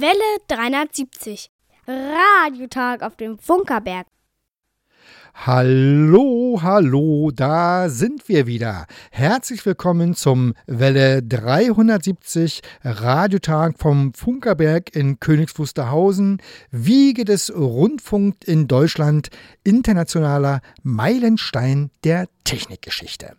Welle 370. Radiotag auf dem Funkerberg. Hallo, hallo, da sind wir wieder. Herzlich willkommen zum Welle 370 Radiotag vom Funkerberg in Königs Wiege des Rundfunk in Deutschland, internationaler Meilenstein der Technikgeschichte.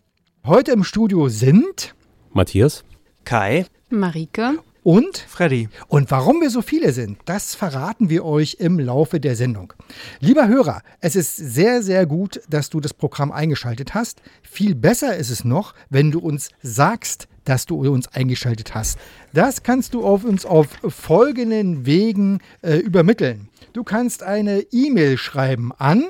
Heute im Studio sind Matthias, Kai, Marike und Freddy. Und warum wir so viele sind, das verraten wir euch im Laufe der Sendung. Lieber Hörer, es ist sehr, sehr gut, dass du das Programm eingeschaltet hast. Viel besser ist es noch, wenn du uns sagst, dass du uns eingeschaltet hast. Das kannst du auf uns auf folgenden Wegen äh, übermitteln. Du kannst eine E-Mail schreiben an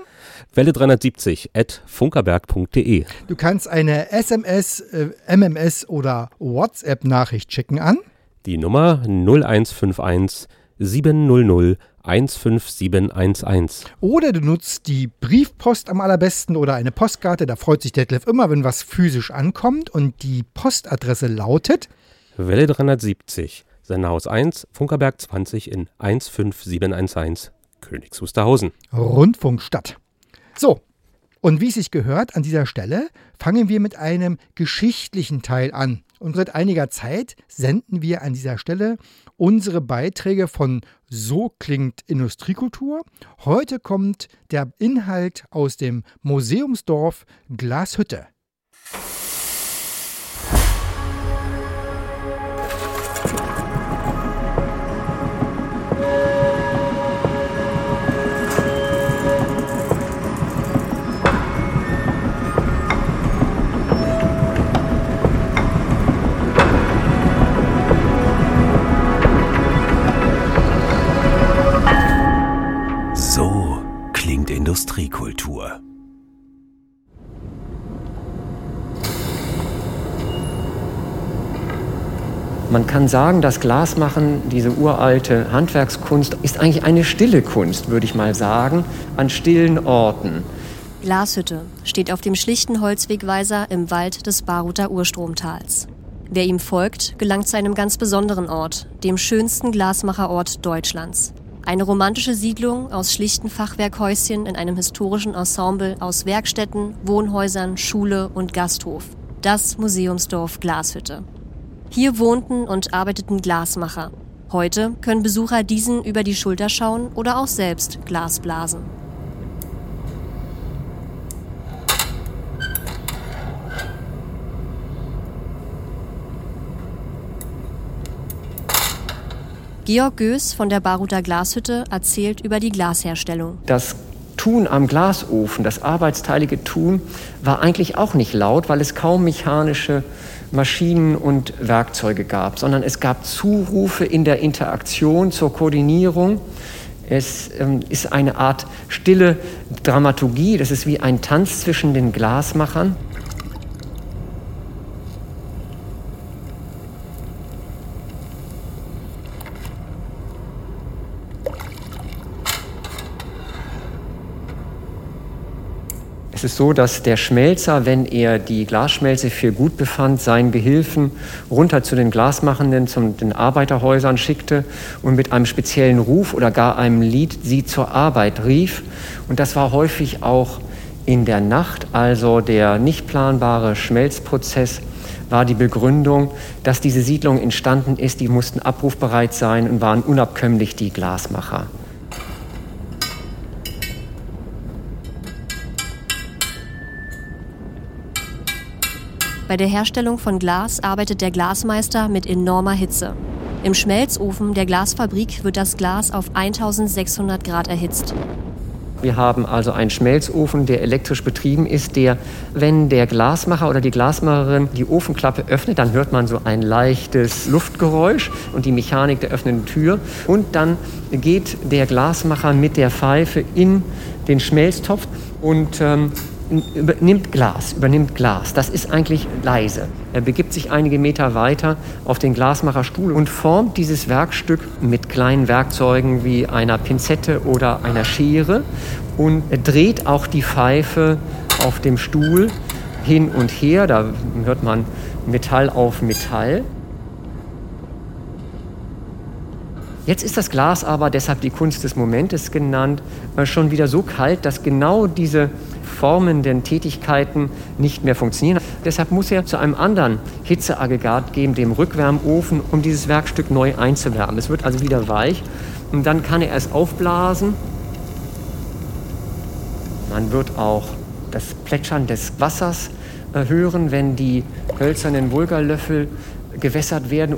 Welle 370 at funkerberg.de. Du kannst eine SMS, äh, MMS oder WhatsApp-Nachricht schicken an die Nummer 0151 700 15711. Oder du nutzt die Briefpost am allerbesten oder eine Postkarte. Da freut sich Detlef immer, wenn was physisch ankommt. Und die Postadresse lautet Welle 370, Senderhaus 1, Funkerberg 20 in 15711, Königs Wusterhausen. Rundfunkstadt. So, und wie es sich gehört, an dieser Stelle fangen wir mit einem geschichtlichen Teil an. Und seit einiger Zeit senden wir an dieser Stelle unsere Beiträge von So klingt Industriekultur. Heute kommt der Inhalt aus dem Museumsdorf Glashütte. Kann sagen, das Glasmachen, diese uralte Handwerkskunst, ist eigentlich eine stille Kunst, würde ich mal sagen, an stillen Orten. Glashütte steht auf dem schlichten Holzwegweiser im Wald des Baruter Urstromtals. Wer ihm folgt, gelangt zu einem ganz besonderen Ort, dem schönsten Glasmacherort Deutschlands. Eine romantische Siedlung aus schlichten Fachwerkhäuschen in einem historischen Ensemble aus Werkstätten, Wohnhäusern, Schule und Gasthof. Das Museumsdorf Glashütte. Hier wohnten und arbeiteten Glasmacher. Heute können Besucher diesen über die Schulter schauen oder auch selbst Glas blasen. Georg Göß von der Baruter Glashütte erzählt über die Glasherstellung. Das Tun am Glasofen, das arbeitsteilige Tun, war eigentlich auch nicht laut, weil es kaum mechanische Maschinen und Werkzeuge gab, sondern es gab Zurufe in der Interaktion zur Koordinierung. Es ähm, ist eine Art stille Dramaturgie, das ist wie ein Tanz zwischen den Glasmachern. Es ist so, dass der Schmelzer, wenn er die Glasschmelze für gut befand, seinen Gehilfen runter zu den Glasmachenden, zu den Arbeiterhäusern schickte und mit einem speziellen Ruf oder gar einem Lied sie zur Arbeit rief. Und das war häufig auch in der Nacht, also der nicht planbare Schmelzprozess war die Begründung, dass diese Siedlung entstanden ist. Die mussten abrufbereit sein und waren unabkömmlich die Glasmacher. Bei der Herstellung von Glas arbeitet der Glasmeister mit enormer Hitze. Im Schmelzofen der Glasfabrik wird das Glas auf 1600 Grad erhitzt. Wir haben also einen Schmelzofen, der elektrisch betrieben ist, der, wenn der Glasmacher oder die Glasmacherin die Ofenklappe öffnet, dann hört man so ein leichtes Luftgeräusch und die Mechanik der öffnenden Tür. Und dann geht der Glasmacher mit der Pfeife in den Schmelztopf und ähm, übernimmt Glas, übernimmt Glas. Das ist eigentlich leise. Er begibt sich einige Meter weiter auf den Glasmacherstuhl und formt dieses Werkstück mit kleinen Werkzeugen wie einer Pinzette oder einer Schere und dreht auch die Pfeife auf dem Stuhl hin und her. Da hört man Metall auf Metall. Jetzt ist das Glas aber, deshalb die Kunst des Momentes genannt, äh, schon wieder so kalt, dass genau diese formenden Tätigkeiten nicht mehr funktionieren. Deshalb muss er zu einem anderen Hitzeaggregat geben, dem Rückwärmofen, um dieses Werkstück neu einzuwärmen. Es wird also wieder weich und dann kann er es aufblasen. Man wird auch das Plätschern des Wassers hören, wenn die hölzernen Vulgarlöffel gewässert werden.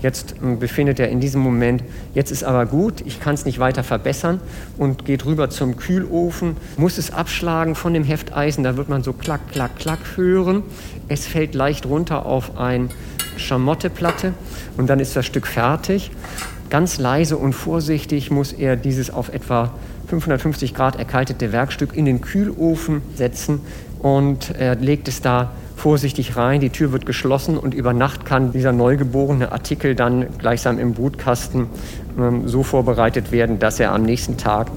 Jetzt ähm, befindet er in diesem Moment, jetzt ist aber gut, ich kann es nicht weiter verbessern und geht rüber zum Kühlofen, muss es abschlagen von dem Hefteisen, da wird man so klack, klack, klack hören. Es fällt leicht runter auf eine Schamotteplatte und dann ist das Stück fertig. Ganz leise und vorsichtig muss er dieses auf etwa 550 Grad erkaltete Werkstück in den Kühlofen setzen und er legt es da vorsichtig rein, die Tür wird geschlossen und über Nacht kann dieser neugeborene Artikel dann gleichsam im Brutkasten ähm, so vorbereitet werden, dass er am nächsten Tag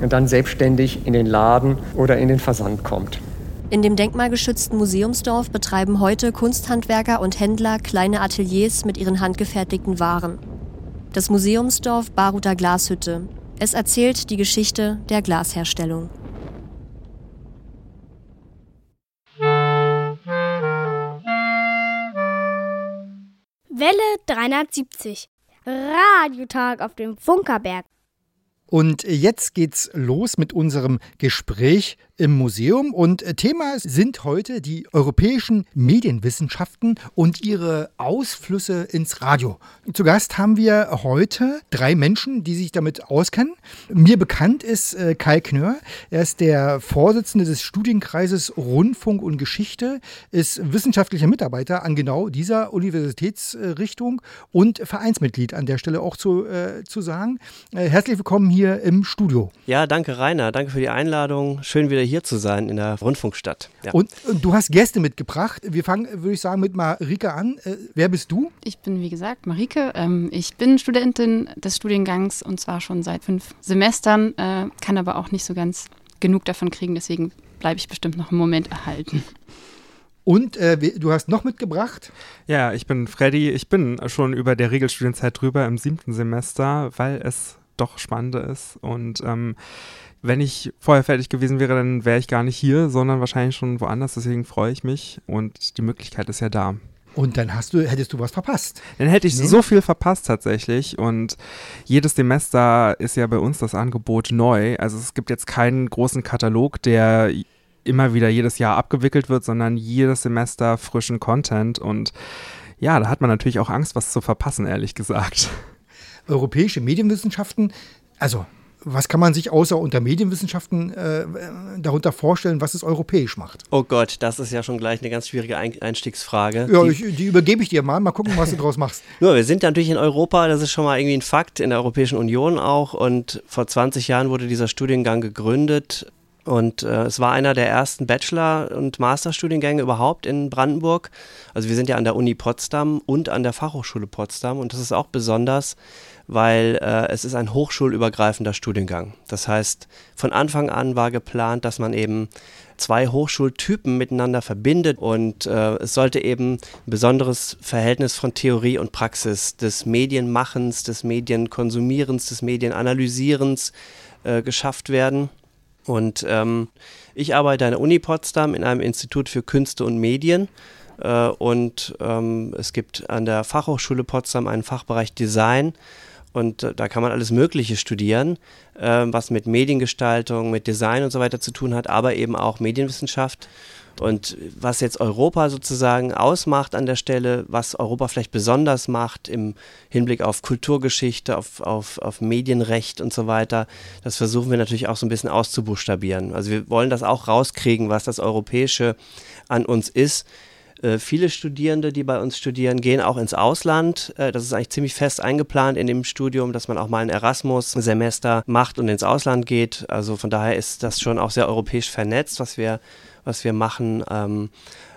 dann selbstständig in den Laden oder in den Versand kommt. In dem denkmalgeschützten Museumsdorf betreiben heute Kunsthandwerker und Händler kleine Ateliers mit ihren handgefertigten Waren. Das Museumsdorf Baruter Glashütte. Es erzählt die Geschichte der Glasherstellung. Welle 370. Radiotag auf dem Funkerberg. Und jetzt geht's los mit unserem Gespräch im Museum. Und äh, Thema sind heute die europäischen Medienwissenschaften und ihre Ausflüsse ins Radio. Zu Gast haben wir heute drei Menschen, die sich damit auskennen. Mir bekannt ist äh, Kai Knör. Er ist der Vorsitzende des Studienkreises Rundfunk und Geschichte, ist wissenschaftlicher Mitarbeiter an genau dieser Universitätsrichtung und Vereinsmitglied an der Stelle auch zu, äh, zu sagen. Äh, herzlich willkommen hier im Studio. Ja, danke Rainer, danke für die Einladung. Schön wieder hier zu sein in der Rundfunkstadt. Ja. Und, und, du hast Gäste mitgebracht. Wir fangen, würde ich sagen, mit Marike an. Äh, wer bist du? Ich bin, wie gesagt, Marike. Ähm, ich bin Studentin des Studiengangs und zwar schon seit fünf Semestern, äh, kann aber auch nicht so ganz genug davon kriegen. Deswegen bleibe ich bestimmt noch einen Moment erhalten. Und äh, du hast noch mitgebracht? Ja, ich bin Freddy. Ich bin schon über der Regelstudienzeit drüber im siebten Semester, weil es doch spannender ist. Und ähm, wenn ich vorher fertig gewesen wäre, dann wäre ich gar nicht hier, sondern wahrscheinlich schon woanders. Deswegen freue ich mich und die Möglichkeit ist ja da. Und dann hast du, hättest du was verpasst. Dann hätte ich nee. so viel verpasst tatsächlich. Und jedes Semester ist ja bei uns das Angebot neu. Also es gibt jetzt keinen großen Katalog, der immer wieder jedes Jahr abgewickelt wird, sondern jedes Semester frischen Content. Und ja, da hat man natürlich auch Angst, was zu verpassen, ehrlich gesagt. Europäische Medienwissenschaften, also was kann man sich außer unter Medienwissenschaften äh, darunter vorstellen, was es europäisch macht? Oh Gott, das ist ja schon gleich eine ganz schwierige Einstiegsfrage. Ja, die, ich, die übergebe ich dir mal. Mal gucken, was du draus machst. Nur, wir sind natürlich in Europa, das ist schon mal irgendwie ein Fakt, in der Europäischen Union auch. Und vor 20 Jahren wurde dieser Studiengang gegründet. Und äh, es war einer der ersten Bachelor- und Masterstudiengänge überhaupt in Brandenburg. Also wir sind ja an der Uni Potsdam und an der Fachhochschule Potsdam. Und das ist auch besonders, weil äh, es ist ein hochschulübergreifender Studiengang. Das heißt, von Anfang an war geplant, dass man eben zwei Hochschultypen miteinander verbindet und äh, es sollte eben ein besonderes Verhältnis von Theorie und Praxis des Medienmachens, des Medienkonsumierens, des Medienanalysierens äh, geschafft werden. Und ähm, ich arbeite an der Uni Potsdam in einem Institut für Künste und Medien. Äh, und ähm, es gibt an der Fachhochschule Potsdam einen Fachbereich Design und äh, da kann man alles Mögliche studieren, äh, was mit Mediengestaltung, mit Design und so weiter zu tun hat, aber eben auch Medienwissenschaft. Und was jetzt Europa sozusagen ausmacht an der Stelle, was Europa vielleicht besonders macht im Hinblick auf Kulturgeschichte, auf, auf, auf Medienrecht und so weiter, das versuchen wir natürlich auch so ein bisschen auszubuchstabieren. Also wir wollen das auch rauskriegen, was das Europäische an uns ist. Äh, viele Studierende, die bei uns studieren, gehen auch ins Ausland. Äh, das ist eigentlich ziemlich fest eingeplant in dem Studium, dass man auch mal ein Erasmus-Semester macht und ins Ausland geht. Also von daher ist das schon auch sehr europäisch vernetzt, was wir, was wir machen. Ähm,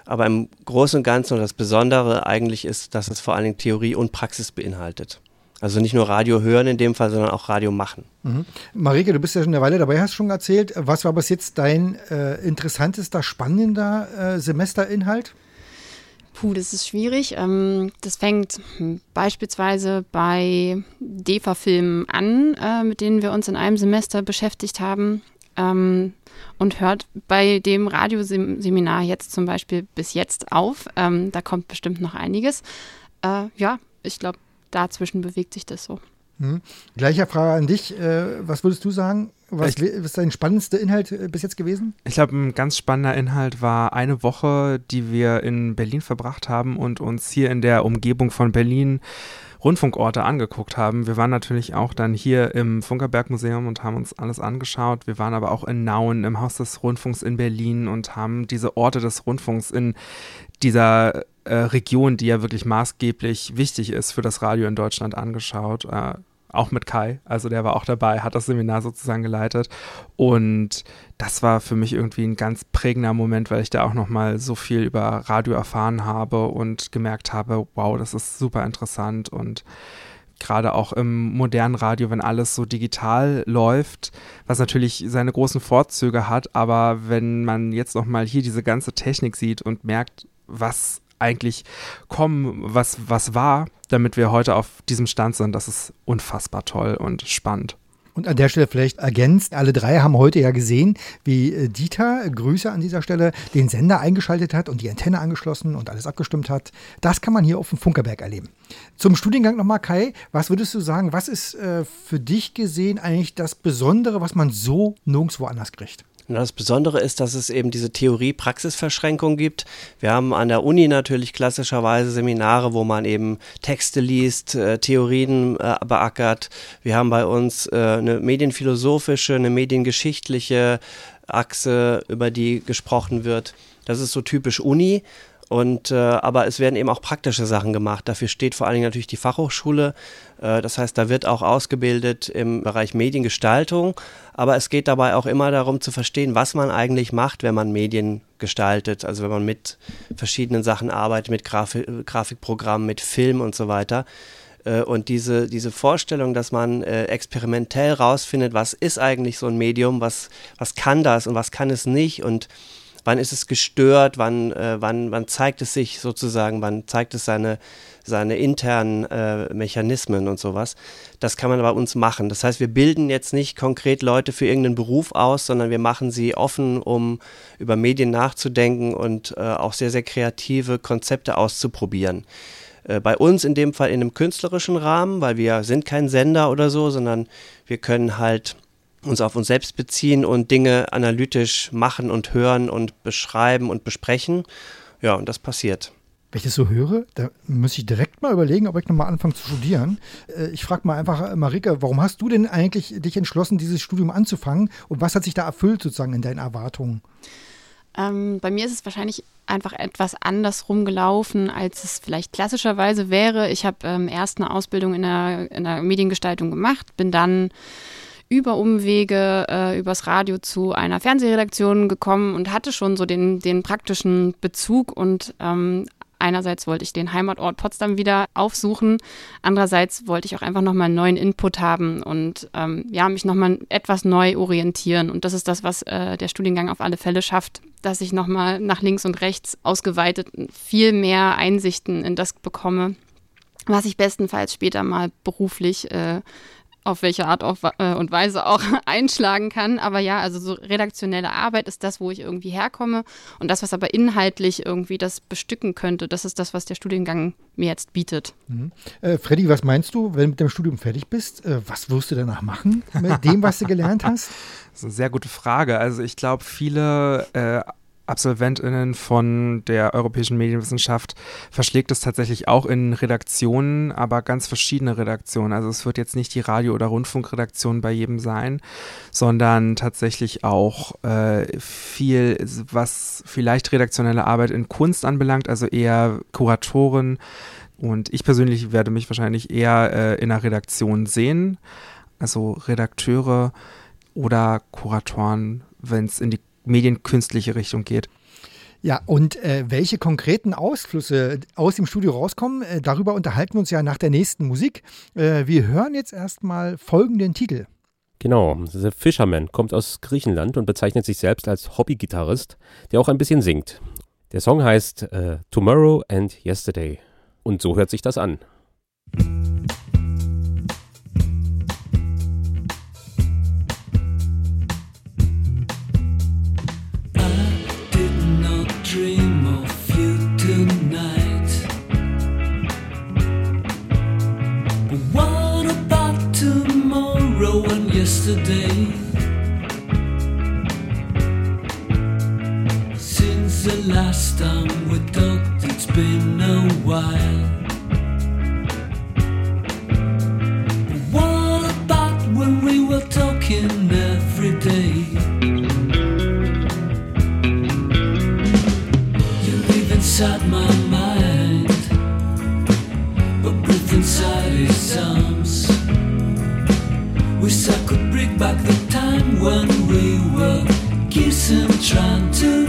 aber im Großen und Ganzen und das Besondere eigentlich ist, dass es vor allen Dingen Theorie und Praxis beinhaltet. Also nicht nur Radio hören in dem Fall, sondern auch Radio machen. Mhm. Marike, du bist ja schon eine Weile dabei, hast schon erzählt. Was war bis jetzt dein äh, interessantester, spannender äh, Semesterinhalt? Puh, das ist schwierig. Ähm, das fängt hm, beispielsweise bei DEFA-Filmen an, äh, mit denen wir uns in einem Semester beschäftigt haben. Ähm, und hört bei dem Radioseminar jetzt zum Beispiel bis jetzt auf. Ähm, da kommt bestimmt noch einiges. Äh, ja, ich glaube, dazwischen bewegt sich das so. Hm. Gleicher Frage an dich. Äh, was würdest du sagen? Was Ich- ist dein spannendster Inhalt äh, bis jetzt gewesen? Ich glaube, ein ganz spannender Inhalt war eine Woche, die wir in Berlin verbracht haben und uns hier in der Umgebung von Berlin Rundfunkorte angeguckt haben. Wir waren natürlich auch dann hier im Funkerberg-Museum und haben uns alles angeschaut. Wir waren aber auch in Nauen im Haus des Rundfunks in Berlin und haben diese Orte des Rundfunks in dieser äh, Region, die ja wirklich maßgeblich wichtig ist für das Radio in Deutschland, angeschaut. Äh, auch mit Kai, also der war auch dabei, hat das Seminar sozusagen geleitet. Und das war für mich irgendwie ein ganz prägender Moment, weil ich da auch nochmal so viel über Radio erfahren habe und gemerkt habe, wow, das ist super interessant und gerade auch im modernen Radio, wenn alles so digital läuft, was natürlich seine großen Vorzüge hat, aber wenn man jetzt nochmal hier diese ganze Technik sieht und merkt, was eigentlich kommen, was, was war, damit wir heute auf diesem Stand sind, das ist unfassbar toll und spannend. Und an der Stelle vielleicht ergänzt, alle drei haben heute ja gesehen, wie äh, Dieter, Grüße an dieser Stelle, den Sender eingeschaltet hat und die Antenne angeschlossen und alles abgestimmt hat. Das kann man hier auf dem Funkerberg erleben. Zum Studiengang nochmal, Kai, was würdest du sagen, was ist äh, für dich gesehen eigentlich das Besondere, was man so nirgendwo anders kriegt? Und das Besondere ist, dass es eben diese Theorie-Praxis-Verschränkung gibt. Wir haben an der Uni natürlich klassischerweise Seminare, wo man eben Texte liest, äh, Theorien äh, beackert. Wir haben bei uns äh, eine medienphilosophische, eine mediengeschichtliche Achse, über die gesprochen wird. Das ist so typisch Uni. Und äh, aber es werden eben auch praktische Sachen gemacht. Dafür steht vor allen Dingen natürlich die Fachhochschule. Äh, das heißt, da wird auch ausgebildet im Bereich Mediengestaltung. Aber es geht dabei auch immer darum zu verstehen, was man eigentlich macht, wenn man Medien gestaltet. Also wenn man mit verschiedenen Sachen arbeitet, mit Grafi Grafikprogrammen, mit Film und so weiter. Äh, Und diese, diese Vorstellung, dass man äh, experimentell rausfindet, was ist eigentlich so ein Medium, was, was kann das und was kann es nicht und wann ist es gestört, wann, äh, wann, wann zeigt es sich sozusagen, wann zeigt es seine, seine internen äh, Mechanismen und sowas. Das kann man bei uns machen. Das heißt, wir bilden jetzt nicht konkret Leute für irgendeinen Beruf aus, sondern wir machen sie offen, um über Medien nachzudenken und äh, auch sehr, sehr kreative Konzepte auszuprobieren. Äh, bei uns in dem Fall in einem künstlerischen Rahmen, weil wir sind kein Sender oder so, sondern wir können halt uns auf uns selbst beziehen und Dinge analytisch machen und hören und beschreiben und besprechen. Ja, und das passiert. Wenn ich das so höre, da muss ich direkt mal überlegen, ob ich nochmal anfange zu studieren. Äh, Ich frage mal einfach, äh, Marike, warum hast du denn eigentlich dich entschlossen, dieses Studium anzufangen? Und was hat sich da erfüllt sozusagen in deinen Erwartungen? Ähm, bei mir ist es wahrscheinlich einfach etwas andersrum gelaufen, als es vielleicht klassischerweise wäre. Ich habe ähm, erst eine Ausbildung in der, in der Mediengestaltung gemacht, bin dann über Umwege äh, übers Radio zu einer Fernsehredaktion gekommen und hatte schon so den, den praktischen Bezug und ähm, Einerseits wollte ich den Heimatort Potsdam wieder aufsuchen, andererseits wollte ich auch einfach nochmal einen neuen Input haben und ähm, ja, mich nochmal etwas neu orientieren. Und das ist das, was äh, der Studiengang auf alle Fälle schafft, dass ich nochmal nach links und rechts ausgeweitet viel mehr Einsichten in das bekomme, was ich bestenfalls später mal beruflich äh, auf welche Art auf, äh, und Weise auch einschlagen kann. Aber ja, also so redaktionelle Arbeit ist das, wo ich irgendwie herkomme. Und das, was aber inhaltlich irgendwie das bestücken könnte, das ist das, was der Studiengang mir jetzt bietet. Mhm. Äh, Freddy, was meinst du, wenn du mit dem Studium fertig bist? Äh, was wirst du danach machen mit dem, was du gelernt hast? Das ist eine sehr gute Frage. Also ich glaube, viele äh, AbsolventInnen von der europäischen Medienwissenschaft verschlägt es tatsächlich auch in Redaktionen, aber ganz verschiedene Redaktionen. Also es wird jetzt nicht die Radio- oder Rundfunkredaktion bei jedem sein, sondern tatsächlich auch äh, viel, was vielleicht redaktionelle Arbeit in Kunst anbelangt, also eher Kuratoren. Und ich persönlich werde mich wahrscheinlich eher äh, in einer Redaktion sehen, also Redakteure oder Kuratoren, wenn es in die medienkünstliche Richtung geht. Ja, und äh, welche konkreten Ausflüsse aus dem Studio rauskommen, äh, darüber unterhalten wir uns ja nach der nächsten Musik. Äh, wir hören jetzt erstmal folgenden Titel. Genau, The Fisherman kommt aus Griechenland und bezeichnet sich selbst als Hobbygitarrist, der auch ein bisschen singt. Der Song heißt äh, Tomorrow and Yesterday. Und so hört sich das an. yesterday. Back the time when we were kissing, trying to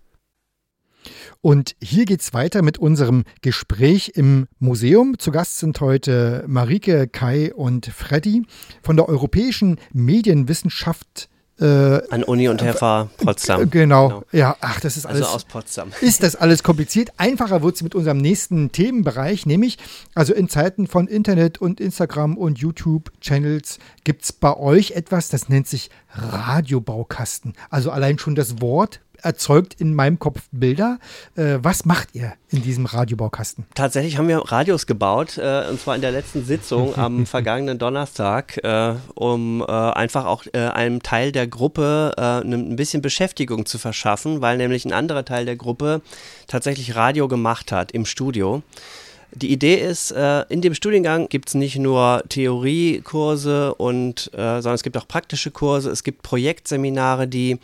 Und hier geht's weiter mit unserem Gespräch im Museum. Zu Gast sind heute Marike, Kai und Freddy von der Europäischen Medienwissenschaft. Äh, An Uni und FH Potsdam. Äh, genau. ja, ach, das ist alles. Also aus Potsdam. Ist das alles kompliziert? Einfacher wird es mit unserem nächsten Themenbereich, nämlich, also in Zeiten von Internet und Instagram und YouTube-Channels gibt es bei euch etwas, das nennt sich Radiobaukasten. Also allein schon das Wort erzeugt in meinem Kopf Bilder. Äh, was macht ihr in diesem Radiobaukasten? Tatsächlich haben wir Radios gebaut, äh, und zwar in der letzten Sitzung am vergangenen Donnerstag, äh, um äh, einfach auch äh, einem Teil der Gruppe äh, ein bisschen Beschäftigung zu verschaffen, weil nämlich ein anderer Teil der Gruppe tatsächlich Radio gemacht hat im Studio. Die Idee ist, in dem Studiengang gibt es nicht nur Theoriekurse und, sondern es gibt auch praktische Kurse, es gibt Projektseminare, die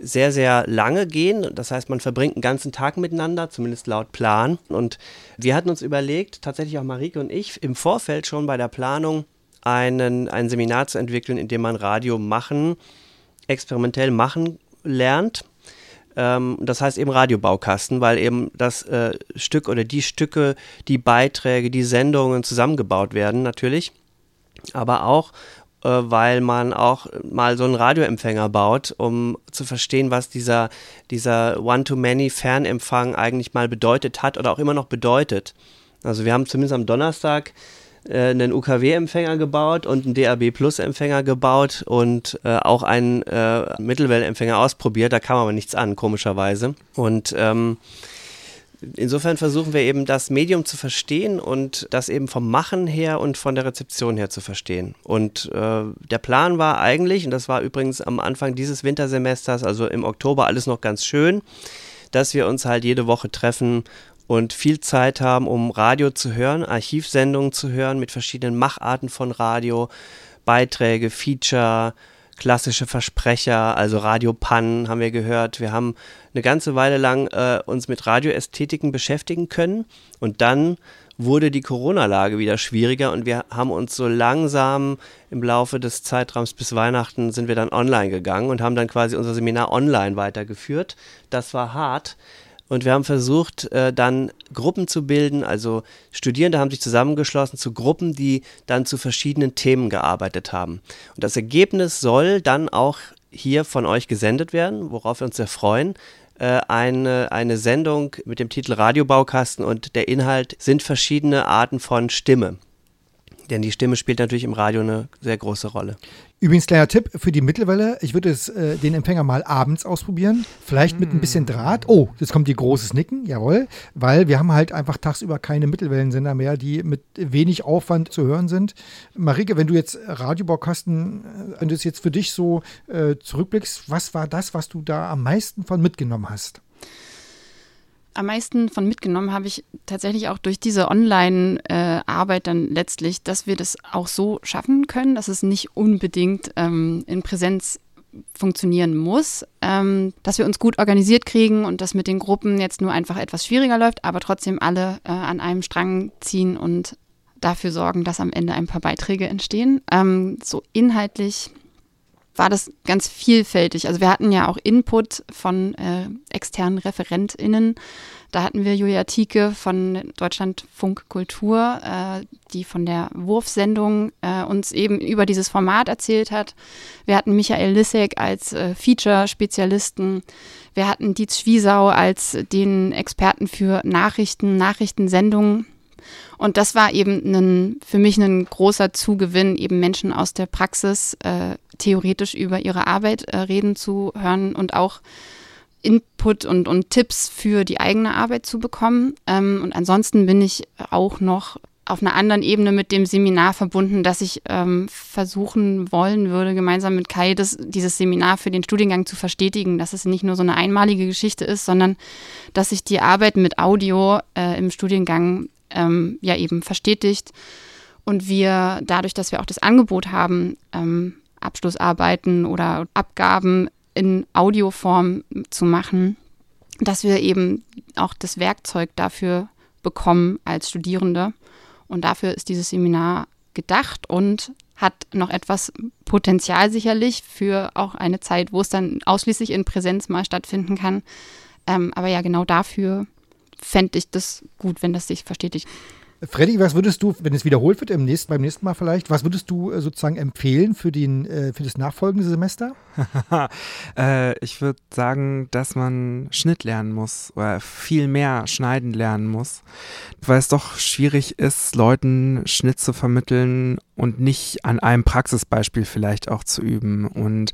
sehr, sehr lange gehen. Das heißt, man verbringt einen ganzen Tag miteinander, zumindest laut Plan. Und wir hatten uns überlegt, tatsächlich auch Marike und ich, im Vorfeld schon bei der Planung einen, ein Seminar zu entwickeln, in dem man Radio machen, experimentell machen lernt. Ähm, das heißt eben Radiobaukasten, weil eben das äh, Stück oder die Stücke, die Beiträge, die Sendungen zusammengebaut werden natürlich. Aber auch weil man auch mal so einen Radioempfänger baut, um zu verstehen, was dieser, dieser One-to-Many-Fernempfang eigentlich mal bedeutet hat oder auch immer noch bedeutet. Also wir haben zumindest am Donnerstag äh, einen UKW-Empfänger gebaut und einen DAB-Plus-Empfänger gebaut und äh, auch einen äh, Mittelwellenempfänger ausprobiert. Da kam aber nichts an, komischerweise. Und ähm, insofern versuchen wir eben das Medium zu verstehen und das eben vom Machen her und von der Rezeption her zu verstehen. Und äh, der Plan war eigentlich, und das war übrigens am Anfang dieses Wintersemesters, also im Oktober alles noch ganz schön, dass wir uns halt jede Woche treffen und viel Zeit haben, um Radio zu hören, Archivsendungen zu hören mit verschiedenen Macharten von Radio, Beiträge, Feature, klassische Versprecher, also Radiopannen haben wir gehört. Wir haben eine ganze Weile lang äh, uns mit Radioästhetiken beschäftigen können und dann wurde die Corona-Lage wieder schwieriger und wir haben uns so langsam im Laufe des Zeitraums bis Weihnachten sind wir dann online gegangen und haben dann quasi unser Seminar online weitergeführt. Das war hart. Und wir haben versucht, äh, dann Gruppen zu bilden. Also Studierende haben sich zusammengeschlossen zu Gruppen, die dann zu verschiedenen Themen gearbeitet haben. Und das Ergebnis soll dann auch hier von euch gesendet werden, worauf wir uns sehr freuen. Äh, eine, eine Sendung mit dem Titel Radiobaukasten und der Inhalt sind verschiedene Arten von Stimme. Denn die Stimme spielt natürlich im Radio eine sehr große Rolle. Übrigens, kleiner Tipp für die Mittelwelle. Ich würde es, äh, den Empfänger mal abends ausprobieren. Vielleicht mit ein bisschen Draht. Oh, jetzt kommt die großes Nicken, jawohl. Weil wir haben halt einfach tagsüber keine Mittelwellensender mehr, die mit wenig Aufwand zu hören sind. Marike, wenn du jetzt Radiobaukasten, äh, wenn du es jetzt für dich so äh, zurückblickst, was war das, was du da am meisten von mitgenommen hast? Am meisten von mitgenommen habe ich tatsächlich auch durch diese Online-Arbeit dann letztlich, dass wir das auch so schaffen können, dass es nicht unbedingt ähm, in Präsenz funktionieren muss, ähm, dass wir uns gut organisiert kriegen und das mit den Gruppen jetzt nur einfach etwas schwieriger läuft, aber trotzdem alle äh, an einem Strang ziehen und dafür sorgen, dass am Ende ein paar Beiträge entstehen. Ähm, so inhaltlich war das ganz vielfältig. Also wir hatten ja auch Input von äh, externen ReferentInnen. Da hatten wir Julia Tieke von Deutschlandfunk Kultur, äh, die von der Wurfsendung äh, uns eben über dieses Format erzählt hat. Wir hatten Michael Lissek als äh, Feature-Spezialisten. Wir hatten Dietz Schwiesau als den Experten für Nachrichten, Nachrichtensendungen. Und das war eben ein, für mich ein großer Zugewinn, eben Menschen aus der Praxis äh, theoretisch über ihre Arbeit äh, reden zu hören und auch Input und, und Tipps für die eigene Arbeit zu bekommen. Ähm, und ansonsten bin ich auch noch auf einer anderen Ebene mit dem Seminar verbunden, dass ich ähm, versuchen wollen würde, gemeinsam mit Kai das, dieses Seminar für den Studiengang zu verstetigen, dass es nicht nur so eine einmalige Geschichte ist, sondern dass sich die Arbeit mit Audio äh, im Studiengang ähm, ja eben verstetigt und wir dadurch, dass wir auch das Angebot haben, ähm, Abschlussarbeiten oder Abgaben in Audioform zu machen, dass wir eben auch das Werkzeug dafür bekommen als Studierende. Und dafür ist dieses Seminar gedacht und hat noch etwas Potenzial sicherlich für auch eine Zeit, wo es dann ausschließlich in Präsenz mal stattfinden kann. Ähm, aber ja, genau dafür fände ich das gut, wenn das sich verstetigt. Freddy, was würdest du, wenn es wiederholt wird im nächsten, beim nächsten Mal vielleicht, was würdest du äh, sozusagen empfehlen für, den, äh, für das nachfolgende Semester? äh, ich würde sagen, dass man Schnitt lernen muss oder viel mehr schneiden lernen muss, weil es doch schwierig ist, Leuten Schnitt zu vermitteln und nicht an einem Praxisbeispiel vielleicht auch zu üben. Und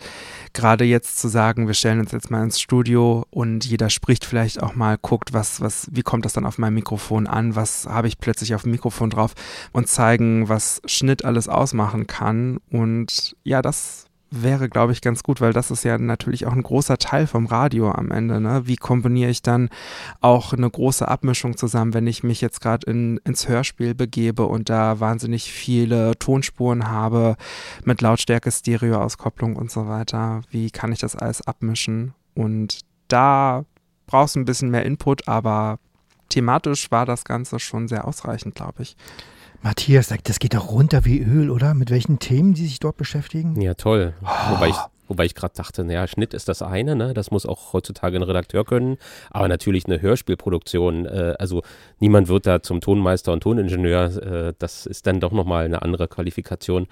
gerade jetzt zu sagen, wir stellen uns jetzt mal ins Studio und jeder spricht vielleicht auch mal, guckt, was, was, wie kommt das dann auf meinem Mikrofon an, was habe ich plötzlich auf dem Mikrofon drauf und zeigen, was Schnitt alles ausmachen kann. Und ja, das wäre, glaube ich, ganz gut, weil das ist ja natürlich auch ein großer Teil vom Radio am Ende. Ne? Wie komponiere ich dann auch eine große Abmischung zusammen, wenn ich mich jetzt gerade in, ins Hörspiel begebe und da wahnsinnig viele Tonspuren habe mit Lautstärke, Stereoauskopplung und so weiter. Wie kann ich das alles abmischen? Und da brauchst du ein bisschen mehr Input, aber thematisch war das Ganze schon sehr ausreichend, glaube ich. Matthias sagt, das geht doch runter wie Öl, oder? Mit welchen Themen die sich dort beschäftigen? Ja, toll. Oh. Wobei ich, wobei ich gerade dachte, naja, Schnitt ist das eine, ne? das muss auch heutzutage ein Redakteur können, aber natürlich eine Hörspielproduktion, äh, also niemand wird da zum Tonmeister und Toningenieur, äh, das ist dann doch nochmal eine andere Qualifikation.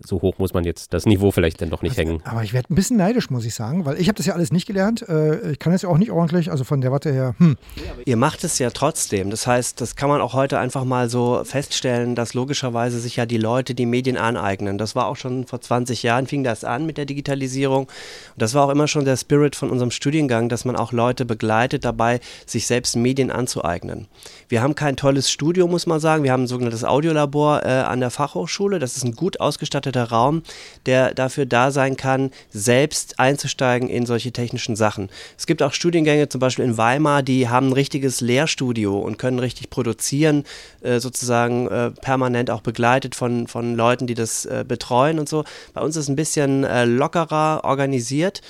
So hoch muss man jetzt das Niveau vielleicht dann doch nicht hängen. Aber ich werde ein bisschen neidisch, muss ich sagen, weil ich habe das ja alles nicht gelernt. Äh, ich kann das ja auch nicht ordentlich, also von der Warte her, hm. Ihr macht es ja trotzdem. Das heißt, das kann man auch heute einfach mal so feststellen, dass logischerweise sich ja die Leute die Medien aneignen. Das war auch schon vor 20 Jahren, fing das an mit der Digitalisierung. Und das war auch immer schon der Spirit von unserem Studiengang, dass man auch Leute begleitet dabei, sich selbst Medien anzueignen. Wir haben kein tolles Studio, muss man sagen. Wir haben ein sogenanntes Audiolabor äh, an der Fachhochschule. Das ist ein gut ausgestatteter Raum, der dafür da sein kann, selbst einzusteigen in solche technischen Sachen. Es gibt auch Studiengänge, zum Beispiel in Weimar, die haben ein richtiges Lehrstudio und können richtig produzieren, äh, sozusagen äh, permanent auch begleitet von, von Leuten, die das äh, betreuen und so. Bei uns ist es ein bisschen lockerer organisiert.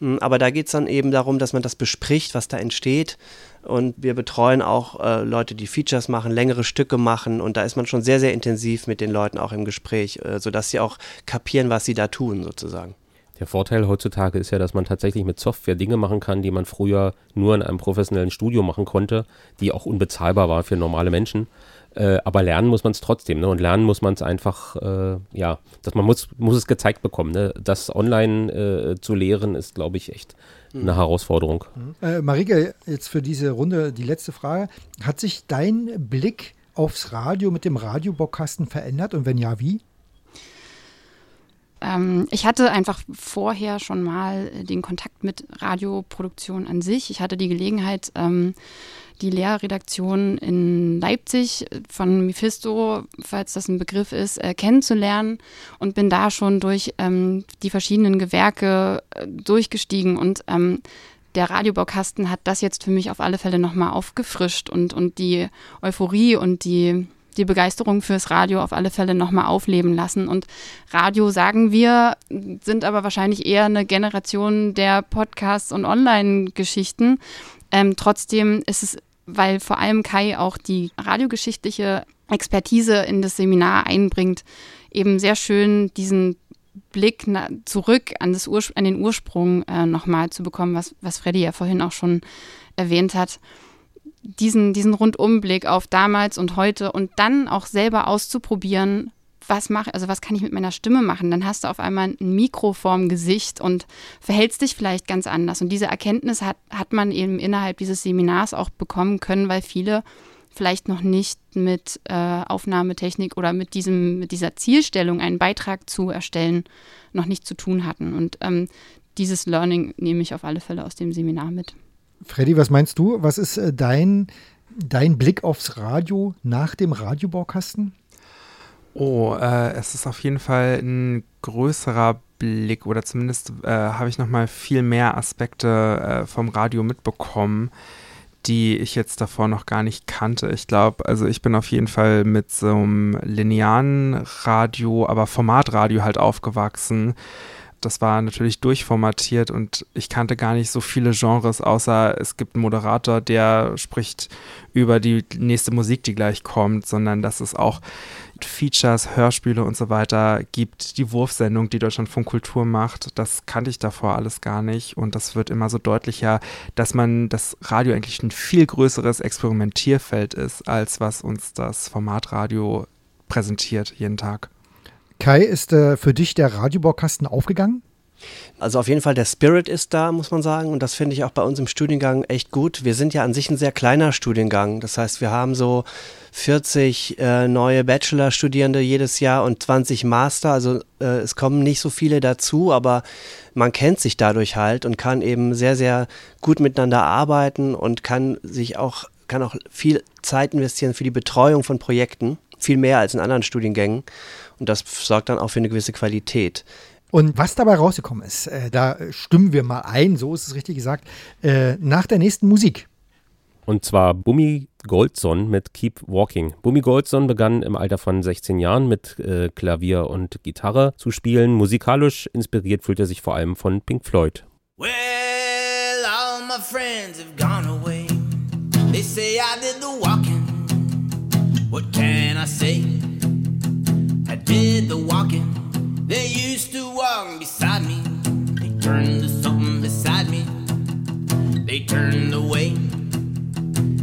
Mm, Aber da geht es dann eben darum, dass man das bespricht, was da entsteht. Und wir betreuen auch äh, Leute, die Features machen, längere Stücke machen. Und da ist man schon sehr, sehr intensiv mit den Leuten auch im Gespräch, äh, sodass sie auch kapieren, was sie da tun, sozusagen. Der Vorteil heutzutage ist ja, dass man tatsächlich mit Software Dinge machen kann, die man früher nur in einem professionellen Studio machen konnte, die auch unbezahlbar waren für normale Menschen. Äh, aber lernen muss man es trotzdem, ne? Und lernen muss man es einfach, äh, ja, dass man muss, muss es gezeigt bekommen. Ne? Das online äh, zu lehren ist, glaube ich, echt eine Herausforderung. Äh, Marike, jetzt für diese Runde die letzte Frage. Hat sich dein Blick aufs Radio mit dem Radiobockkasten verändert und wenn ja, wie? Ähm, ich hatte einfach vorher schon mal äh, den Kontakt mit Radioproduktion an sich. Ich hatte die Gelegenheit, ähm, die Lehrredaktion in Leipzig äh, von Mephisto, falls das ein Begriff ist, äh, kennenzulernen und bin da schon durch ähm, die verschiedenen Gewerke durchgestiegen und der Radiobaukasten hat das jetzt für mich auf alle Fälle nochmal aufgefrischt und, und die Euphorie und die, die Begeisterung fürs Radio auf alle Fälle nochmal aufleben lassen. Und Radio, sagen wir, sind aber wahrscheinlich eher eine Generation der Podcasts und Online-Geschichten. Ähm, trotzdem ist es, weil vor allem Kai auch die radiogeschichtliche Expertise in das Seminar einbringt, eben sehr schön diesen Blick zurück an, das Urspr an den Ursprung äh, nochmal zu bekommen, was, was Freddy ja vorhin auch schon erwähnt hat. Diesen, diesen Rundumblick auf damals und heute und dann auch selber auszuprobieren, was mache, also was kann ich mit meiner Stimme machen? Dann hast du auf einmal ein Mikro vorm Gesicht und verhältst dich vielleicht ganz anders. Und diese Erkenntnis hat, hat man eben innerhalb dieses Seminars auch bekommen können, weil viele vielleicht noch nicht mit äh, Aufnahmetechnik oder mit, diesem, mit dieser Zielstellung, einen Beitrag zu erstellen, noch nicht zu tun hatten. Und ähm, dieses Learning nehme ich auf alle Fälle aus dem Seminar mit. Freddy, was meinst du? Was ist äh, dein, dein Blick aufs Radio nach dem Radiobaukasten? Oh, äh, es ist auf jeden Fall ein größerer Blick oder zumindest äh, habe ich noch mal viel mehr Aspekte äh, vom Radio mitbekommen, die ich jetzt davor noch gar nicht kannte. Ich glaube, also ich bin auf jeden Fall mit so einem linearen Radio, aber Formatradio halt aufgewachsen. Das war natürlich durchformatiert und ich kannte gar nicht so viele Genres, außer es gibt einen Moderator, der spricht über die nächste Musik, die gleich kommt, sondern dass es auch Features, Hörspiele und so weiter gibt. Die Wurfsendung, die Deutschlandfunk Kultur macht, das kannte ich davor alles gar nicht. Und das wird immer so deutlicher, dass man das Radio eigentlich ein viel größeres Experimentierfeld ist, als was uns das Formatradio präsentiert jeden Tag. Kai, ist äh, für dich der Radiobaukasten aufgegangen? Also auf jeden Fall der Spirit ist da, muss man sagen. Und das finde ich auch bei uns im Studiengang echt gut. Wir sind ja an sich ein sehr kleiner Studiengang. Das heißt, wir haben so 40 äh, neue Bachelor-Studierende jedes Jahr und 20 Master. Also äh, es kommen nicht so viele dazu, aber man kennt sich dadurch halt und kann eben sehr, sehr gut miteinander arbeiten und kann sich auch, kann auch viel Zeit investieren für die Betreuung von Projekten. Viel mehr als in anderen Studiengängen. Und das sorgt dann auch für eine gewisse Qualität. Und was dabei rausgekommen ist, äh, da stimmen wir mal ein, so ist es richtig gesagt, äh, nach der nächsten Musik. Und zwar Bummi Goldson mit Keep Walking. Bummi Goldson begann im Alter von 16 Jahren mit äh, Klavier und Gitarre zu spielen. Musikalisch inspiriert fühlt er sich vor allem von Pink Floyd. Well, all my friends have gone away. They say I did the walking. What can I say? I did the walking. They used to walk beside me. They turned to something beside me. They turned away.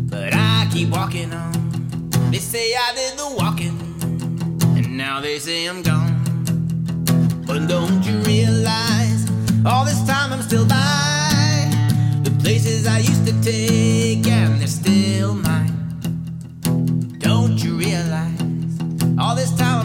But I keep walking on. They say I did the walking. And now they say I'm gone. And don't you realize all this time I'm still by the places I used to take, and they're still mine. Don't you realize all this time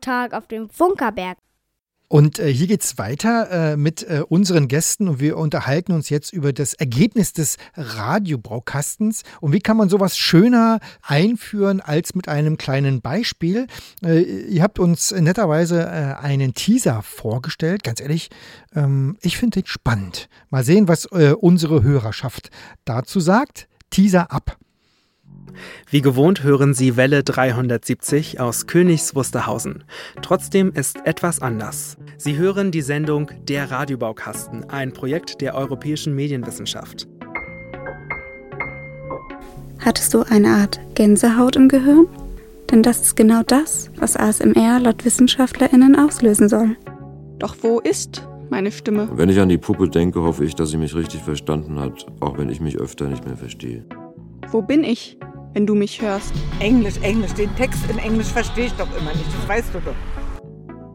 Radiotag auf dem Funkerberg. Und äh, hier geht's weiter äh, mit äh, unseren Gästen und wir unterhalten uns jetzt über das Ergebnis des Radiobaukastens und wie kann man sowas schöner einführen als mit einem kleinen Beispiel. Äh, ihr habt uns netterweise äh, einen Teaser vorgestellt. Ganz ehrlich, ähm, ich finde den spannend. Mal sehen, was äh, unsere Hörerschaft dazu sagt. Teaser ab. Wie gewohnt hören Sie Welle 370 aus Königs Wusterhausen. Trotzdem ist etwas anders. Sie hören die Sendung Der Radiobaukasten, ein Projekt der europäischen Medienwissenschaft. Hattest du eine Art Gänsehaut im Gehirn? Denn das ist genau das, was ASMR laut WissenschaftlerInnen auslösen soll. Doch wo ist meine Stimme? Wenn ich an die Puppe denke, hoffe ich, dass sie mich richtig verstanden hat, auch wenn ich mich öfter nicht mehr verstehe. Wo bin ich, wenn du mich hörst? Englisch, Englisch. Den Text in Englisch verstehe ich doch immer nicht. Das weißt du doch.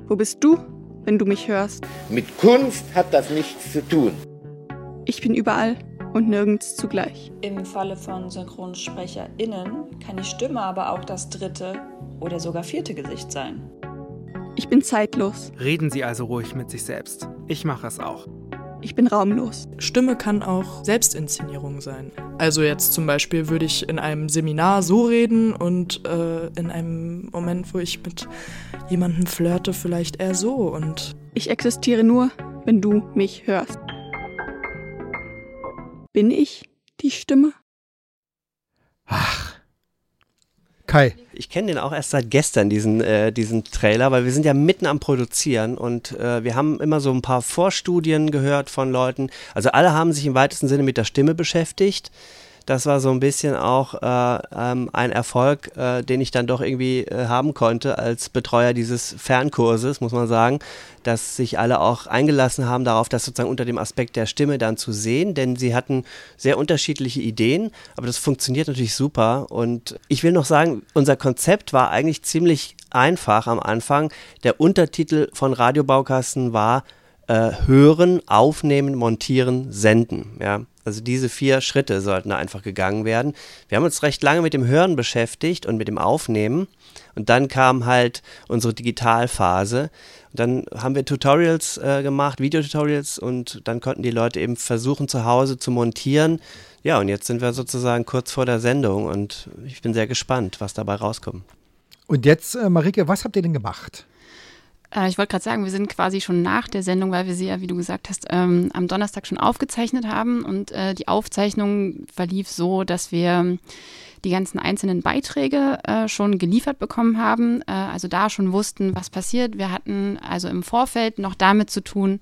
Wo bist du, wenn du mich hörst? Mit Kunst hat das nichts zu tun. Ich bin überall und nirgends zugleich. Im Falle von SynchronsprecherInnen kann die Stimme aber auch das dritte oder sogar vierte Gesicht sein. Ich bin zeitlos. Reden Sie also ruhig mit sich selbst. Ich mache es auch. Ich bin raumlos. Stimme kann auch Selbstinszenierung sein. Also jetzt zum Beispiel würde ich in einem Seminar so reden und äh, in einem Moment, wo ich mit jemandem flirte, vielleicht eher so und. Ich existiere nur, wenn du mich hörst. Bin ich die Stimme? Kai. Ich kenne den auch erst seit gestern, diesen, äh, diesen Trailer, weil wir sind ja mitten am Produzieren und äh, wir haben immer so ein paar Vorstudien gehört von Leuten. Also alle haben sich im weitesten Sinne mit der Stimme beschäftigt. Das war so ein bisschen auch äh, ähm, ein Erfolg, äh, den ich dann doch irgendwie äh, haben konnte als Betreuer dieses Fernkurses, muss man sagen, dass sich alle auch eingelassen haben darauf, das sozusagen unter dem Aspekt der Stimme dann zu sehen, denn sie hatten sehr unterschiedliche Ideen, aber das funktioniert natürlich super. Und ich will noch sagen, unser Konzept war eigentlich ziemlich einfach am Anfang. Der Untertitel von Radiobaukasten war äh, Hören, Aufnehmen, Montieren, Senden. Ja. Also diese vier Schritte sollten da einfach gegangen werden. Wir haben uns recht lange mit dem Hören beschäftigt und mit dem Aufnehmen. Und dann kam halt unsere Digitalphase. Und dann haben wir Tutorials äh, gemacht, Videotutorials und dann konnten die Leute eben versuchen, zu Hause zu montieren. Ja, und jetzt sind wir sozusagen kurz vor der Sendung und ich bin sehr gespannt, was dabei rauskommt. Und jetzt, äh, Marike, was habt ihr denn gemacht? Äh, ich wollte gerade sagen, wir sind quasi schon nach der Sendung, weil wir sie ja, wie du gesagt hast, ähm, am Donnerstag schon aufgezeichnet haben. Und äh, die Aufzeichnung verlief so, dass wir die ganzen einzelnen Beiträge äh, schon geliefert bekommen haben, äh, also da schon wussten, was passiert. Wir hatten also im Vorfeld noch damit zu tun,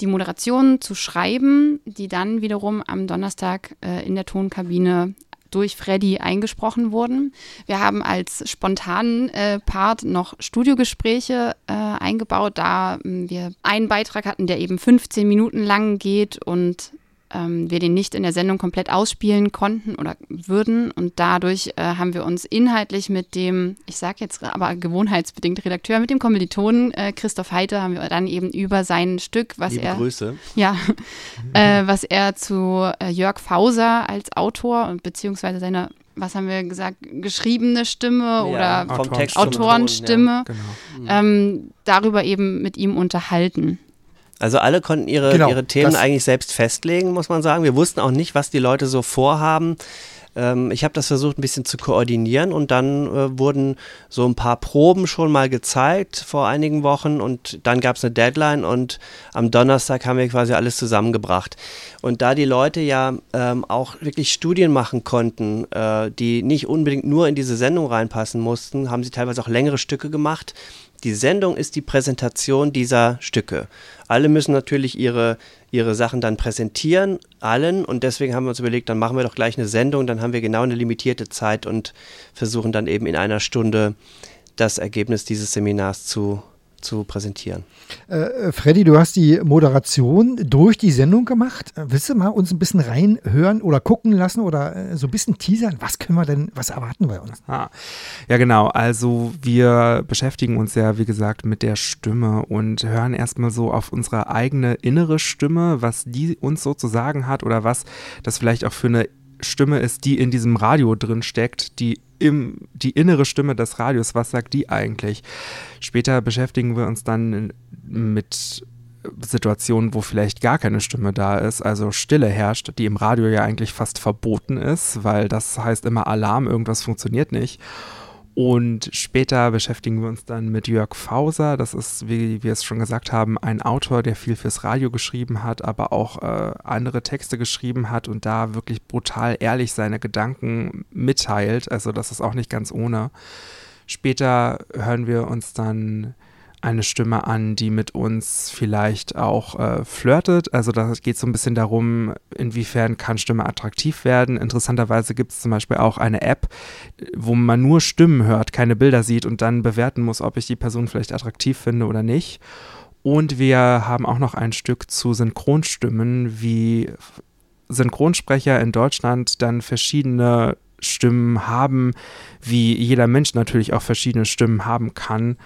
die Moderation zu schreiben, die dann wiederum am Donnerstag äh, in der Tonkabine durch Freddy eingesprochen wurden. Wir haben als spontanen äh, Part noch Studiogespräche äh, eingebaut, da äh, wir einen Beitrag hatten, der eben 15 Minuten lang geht und ähm, wir den nicht in der Sendung komplett ausspielen konnten oder würden. Und dadurch äh, haben wir uns inhaltlich mit dem, ich sage jetzt aber gewohnheitsbedingt Redakteur, mit dem Kommilitonen äh, Christoph Heiter, haben wir dann eben über sein Stück, was Liebe er. Grüße. Ja, äh, was er zu äh, Jörg Fauser als Autor und beziehungsweise seine was haben wir gesagt, geschriebene Stimme oder vom Text zum Autorenstimme, ja. ähm, darüber eben mit ihm unterhalten. Also alle konnten ihre, Genau, ihre Themen eigentlich selbst festlegen, muss man sagen. Wir wussten auch nicht, was die Leute so vorhaben. Ähm, ich habe das versucht ein bisschen zu koordinieren und dann äh, wurden so ein paar Proben schon mal gezeigt vor einigen Wochen und dann gab es eine Deadline und am Donnerstag haben wir quasi alles zusammengebracht. Und da die Leute ja ähm, auch wirklich Studien machen konnten, äh, die nicht unbedingt nur in diese Sendung reinpassen mussten, haben sie teilweise auch längere Stücke gemacht. Die Sendung ist die Präsentation dieser Stücke. Alle müssen natürlich ihre, ihre Sachen dann präsentieren, allen. Und deswegen haben wir uns überlegt, dann machen wir doch gleich eine Sendung, dann haben wir genau eine limitierte Zeit und versuchen dann eben in einer Stunde das Ergebnis dieses Seminars zu, zu präsentieren. Äh, Freddy, du hast die Moderation durch die Sendung gemacht. Äh, Willst du mal uns ein bisschen reinhören oder gucken lassen oder äh, so ein bisschen teasern? Was können wir denn, was erwarten wir uns? Ah, ja, genau. Also wir beschäftigen uns ja, wie gesagt, mit der Stimme und hören erstmal so auf unsere eigene innere Stimme, was die uns so zu sagen hat oder was das vielleicht auch für eine Stimme ist, die in diesem Radio drin steckt, die im, die innere Stimme des Radios, was sagt die eigentlich? Später beschäftigen wir uns dann mit Situationen, wo vielleicht gar keine Stimme da ist, also Stille herrscht, die im Radio ja eigentlich fast verboten ist, weil das heißt immer Alarm, irgendwas funktioniert nicht. Und später beschäftigen wir uns dann mit Jörg Fauser. Das ist, wie wir es schon gesagt haben, ein Autor, der viel fürs Radio geschrieben hat, aber auch äh, andere Texte geschrieben hat und da wirklich brutal ehrlich seine Gedanken mitteilt. Also das ist auch nicht ganz ohne. Später hören wir uns dann eine Stimme an, die mit uns vielleicht auch äh, flirtet. Also da geht es so ein bisschen darum, inwiefern kann Stimme attraktiv werden. Interessanterweise gibt es zum Beispiel auch eine App, wo man nur Stimmen hört, keine Bilder sieht und dann bewerten muss, ob ich die Person vielleicht attraktiv finde oder nicht. Und wir haben auch noch ein Stück zu Synchronstimmen, wie Synchronsprecher in Deutschland dann verschiedene Stimmen haben, wie jeder Mensch natürlich auch verschiedene Stimmen haben kann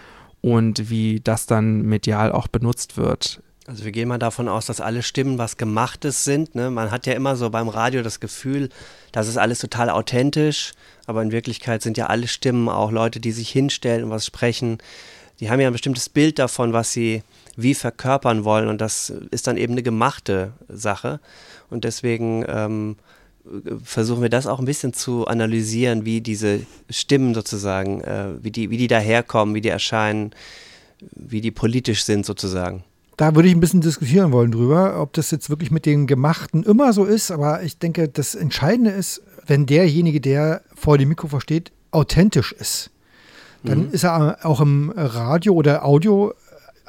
und wie das dann medial auch benutzt wird. Also wir gehen mal davon aus, dass alle Stimmen was Gemachtes sind. Ne? Man hat ja immer so beim Radio das Gefühl, das ist alles total authentisch, aber in Wirklichkeit sind ja alle Stimmen auch Leute, die sich hinstellen und was sprechen. Die haben ja ein bestimmtes Bild davon, was sie wie verkörpern wollen und das ist dann eben eine gemachte Sache. Und deswegen ähm, versuchen wir das auch ein bisschen zu analysieren, wie diese Stimmen sozusagen, äh, wie, die, wie die daherkommen, wie die erscheinen, wie die politisch sind sozusagen. Da würde ich ein bisschen diskutieren wollen drüber, ob das jetzt wirklich mit dem Gemachten immer so ist. Aber ich denke, das Entscheidende ist, wenn derjenige, der vor dem Mikrofon steht, authentisch ist. Dann Mhm. ist er auch im Radio oder Audio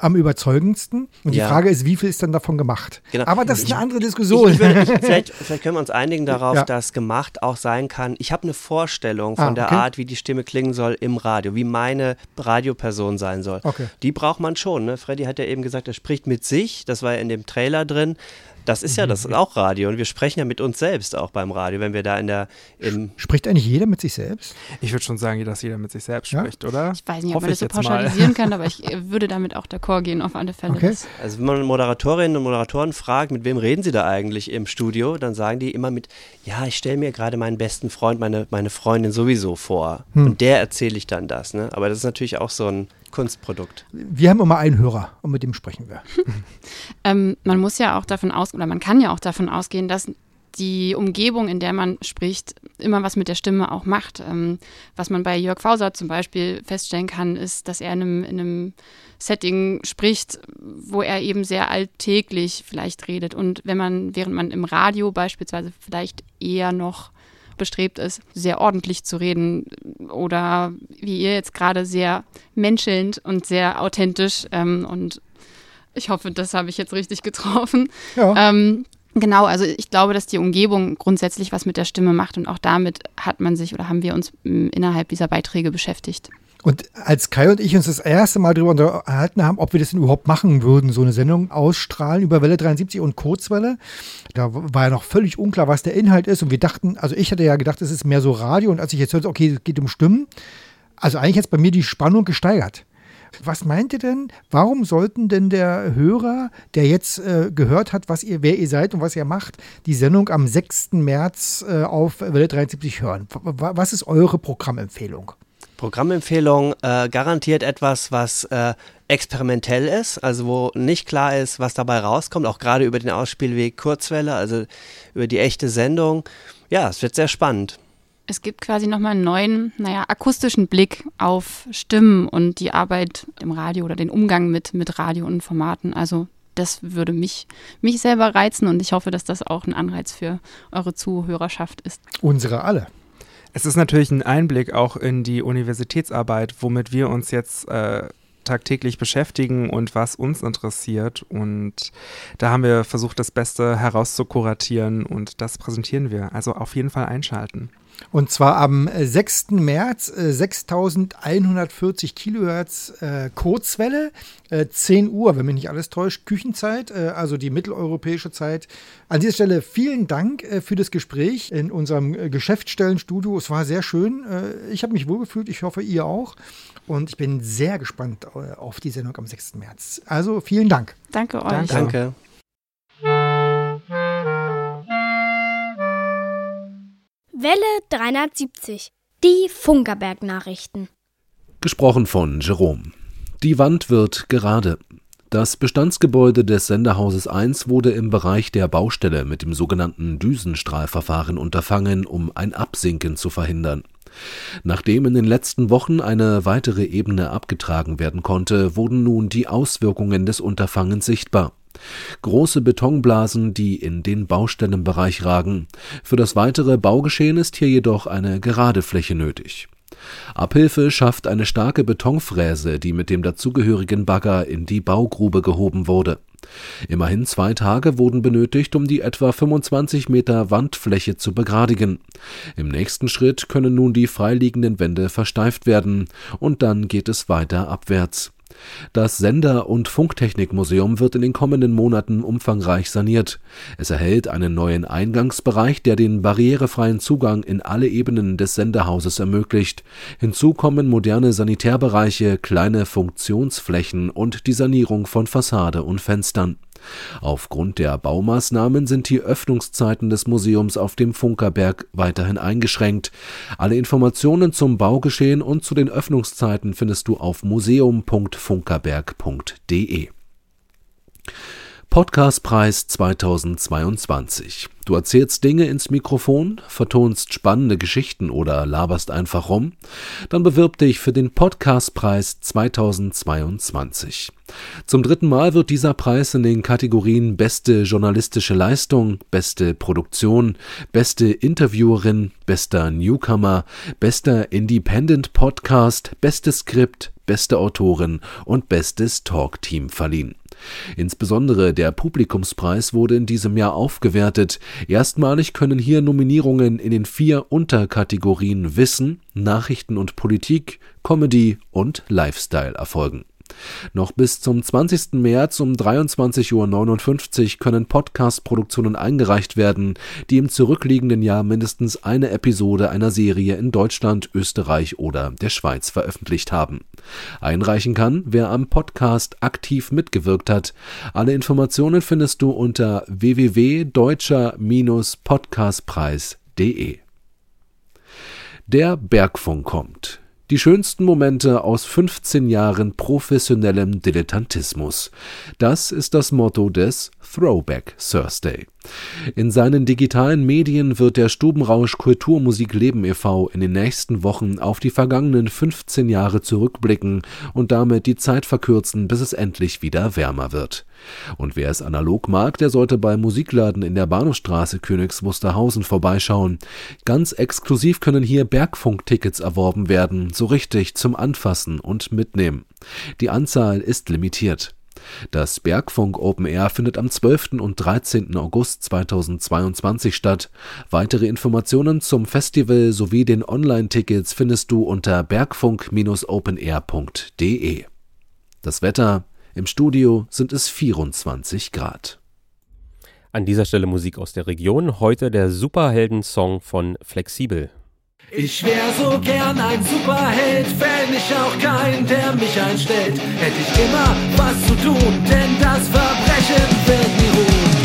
am überzeugendsten. Und Ja. die Frage ist, wie viel ist dann davon gemacht? Genau. Aber das ist eine andere Diskussion. Ich, ich würde, ich, vielleicht, vielleicht können wir uns einigen darauf, Ja. dass gemacht auch sein kann. Ich habe eine Vorstellung Ah, von der okay. Art, wie die Stimme klingen soll im Radio, wie meine Radioperson sein soll. Okay. Die braucht man schon. Ne? Freddy hat ja eben gesagt, er spricht mit sich. Das war ja in dem Trailer drin. Das ist ja das ist auch Radio und wir sprechen ja mit uns selbst auch beim Radio, wenn wir da in der im Spricht eigentlich jeder mit sich selbst? Ich würde schon sagen, dass jeder mit sich selbst Ja? spricht, oder? Ich weiß nicht, ob Hoffe man das so jetzt mal. pauschalisieren kann, aber ich würde damit auch d'accord gehen, auf alle Fälle. Okay. Also wenn man Moderatorinnen und Moderatoren fragt, mit wem reden sie da eigentlich im Studio, dann sagen die immer mit, ja, ich stelle mir gerade meinen besten Freund, meine, meine Freundin sowieso vor. Hm. Und der erzähle ich dann das. Ne? Aber das ist natürlich auch so ein Kunstprodukt. Wir haben immer einen Hörer und mit dem sprechen wir. Ähm, man muss ja auch davon aus, oder man kann ja auch davon ausgehen, dass die Umgebung, in der man spricht, immer was mit der Stimme auch macht. Ähm, was man bei Jörg Fauser zum Beispiel feststellen kann, ist, dass er in einem, in einem Setting spricht, wo er eben sehr alltäglich vielleicht redet. Und wenn man, während man im Radio beispielsweise vielleicht eher noch bestrebt ist, sehr ordentlich zu reden oder wie ihr jetzt gerade sehr menschelnd und sehr authentisch ähm, und ich hoffe, das habe ich jetzt richtig getroffen. Ja. Ähm, Genau, also ich glaube, dass die Umgebung grundsätzlich was mit der Stimme macht und auch damit hat man sich oder haben wir uns m, innerhalb dieser Beiträge beschäftigt. Und als Kai und ich uns das erste Mal darüber unterhalten haben, ob wir das denn überhaupt machen würden, so eine Sendung ausstrahlen über Welle 73 und Kurzwelle, da war ja noch völlig unklar, was der Inhalt ist. Und wir dachten, also ich hatte ja gedacht, es ist mehr so Radio. Und als ich jetzt hörte, okay, es geht um Stimmen, also eigentlich jetzt bei mir die Spannung gesteigert. Was meint ihr denn, warum sollten denn der Hörer, der jetzt äh, gehört hat, was ihr, wer ihr seid und was ihr macht, die Sendung am 6. März äh, auf Welle 73 hören? Was ist eure Programmempfehlung? Programmempfehlung äh, garantiert etwas, was äh, experimentell ist, also wo nicht klar ist, was dabei rauskommt, auch gerade über den Ausspielweg Kurzwelle, also über die echte Sendung. Ja, es wird sehr spannend. Es gibt quasi nochmal einen neuen, naja, akustischen Blick auf Stimmen und die Arbeit im Radio oder den Umgang mit, mit Radio und Formaten. Also das würde mich, mich selber reizen und ich hoffe, dass das auch ein Anreiz für eure Zuhörerschaft ist. Unsere alle. Es ist natürlich ein Einblick auch in die Universitätsarbeit, womit wir uns jetzt äh, tagtäglich beschäftigen und was uns interessiert. Und da haben wir versucht, das Beste herauszukuratieren und das präsentieren wir. Also auf jeden Fall einschalten. Und zwar am 6. Äh, März äh, 6140 Kilohertz äh, Kurzwelle, äh, 10 Uhr, wenn mich nicht alles täuscht, Küchenzeit, äh, also die mitteleuropäische Zeit. An dieser Stelle vielen Dank äh, für das Gespräch in unserem äh, Geschäftsstellenstudio. Es war sehr schön. Äh, ich habe mich wohlgefühlt, ich hoffe, ihr auch. Und ich bin sehr gespannt äh, auf die Sendung am 6. März. Also vielen Dank. Danke euch. Danke. Danke. Welle 370. Die Funkerberg-Nachrichten. Gesprochen von Jerome. Die Wand wird gerade. Das Bestandsgebäude des Senderhauses 1 wurde im Bereich der Baustelle mit dem sogenannten Düsenstrahlverfahren unterfangen, um ein Absinken zu verhindern. Nachdem in den letzten Wochen eine weitere Ebene abgetragen werden konnte, wurden nun die Auswirkungen des Unterfangens sichtbar. Große Betonblasen, die in den Baustellenbereich ragen. Für das weitere Baugeschehen ist hier jedoch eine gerade Fläche nötig. Abhilfe schafft eine starke Betonfräse, die mit dem dazugehörigen Bagger in die Baugrube gehoben wurde. Immerhin zwei Tage wurden benötigt, um die etwa 25 Meter Wandfläche zu begradigen. Im nächsten Schritt können nun die freiliegenden Wände versteift werden, und dann geht es weiter abwärts. Das Sender- und Funktechnikmuseum wird in den kommenden Monaten umfangreich saniert. Es erhält einen neuen Eingangsbereich, der den barrierefreien Zugang in alle Ebenen des Sendehauses ermöglicht. Hinzu kommen moderne Sanitärbereiche, kleine Funktionsflächen und die Sanierung von Fassade und Fenstern. Aufgrund der Baumaßnahmen sind die Öffnungszeiten des Museums auf dem Funkerberg weiterhin eingeschränkt. Alle Informationen zum Baugeschehen und zu den Öffnungszeiten findest du auf museum.funkerberg.de. Podcastpreis 2022. Du erzählst Dinge ins Mikrofon, vertonst spannende Geschichten oder laberst einfach rum? Dann bewirb dich für den Podcastpreis 2022. Zum dritten Mal wird dieser Preis in den Kategorien Beste journalistische Leistung, Beste Produktion, Beste Interviewerin, Bester Newcomer, Bester Independent Podcast, Bestes Skript, Beste Autorin und Bestes Talkteam verliehen. Insbesondere der Publikumspreis wurde in diesem Jahr aufgewertet. Erstmalig können hier Nominierungen in den vier Unterkategorien Wissen, Nachrichten und Politik, Comedy und Lifestyle erfolgen. Noch bis zum 20. März um 23.59 Uhr können Podcast-Produktionen eingereicht werden, die im zurückliegenden Jahr mindestens eine Episode einer Serie in Deutschland, Österreich oder der Schweiz veröffentlicht haben. Einreichen kann, wer am Podcast aktiv mitgewirkt hat. Alle Informationen findest du unter www.deutscher-podcastpreis.de. Der Bergfunk kommt. Die schönsten Momente aus 15 Jahren professionellem Dilettantismus. Das ist das Motto des Throwback Thursday. In seinen digitalen Medien wird der Stubenrausch Kulturmusik Leben e.V. in den nächsten Wochen auf die vergangenen 15 Jahre zurückblicken und damit die Zeit verkürzen, bis es endlich wieder wärmer wird. Und wer es analog mag, der sollte beim Musikladen in der Bahnhofstraße Königs Wusterhausen vorbeischauen. Ganz exklusiv können hier Bergfunktickets erworben werden, so richtig zum Anfassen und Mitnehmen. Die Anzahl ist limitiert. Das Bergfunk Open Air findet am 12. und 13. August 2022 statt. Weitere Informationen zum Festival sowie den Online-Tickets findest du unter bergfunk-openair.de. Das Wetter im Studio sind es 24 Grad. An dieser Stelle Musik aus der Region. Heute der Superhelden-Song von Flexibel. Ich wär so gern ein Superheld, fände ich auch keinen, der mich einstellt. Hätte ich immer was zu tun, denn das Verbrechen wird nie ruhen.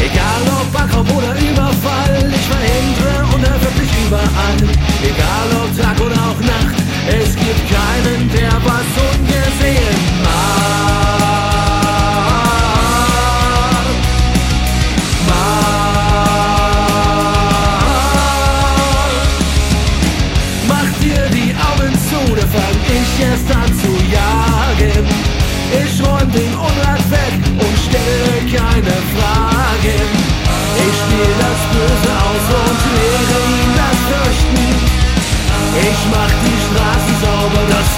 Egal ob Bankraub oder Überfall, ich verhindere unerwirklich überall. Egal ob Tag oder auch Nacht, es gibt keinen, der was ungesehen keine Fragen. Ich spiel das Böse aus und lehre ihm das Fürchten. Ich mach die Straßen sauber, dass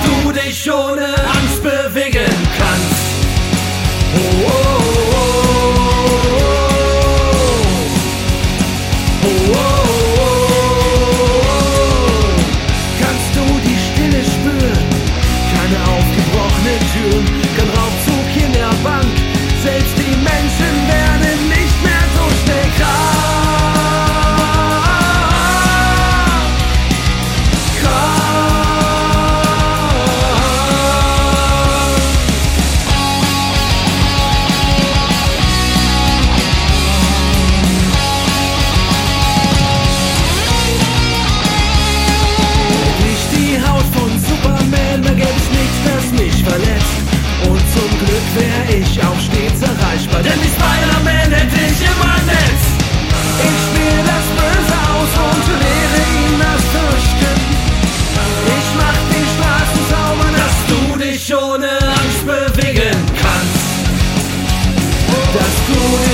Dass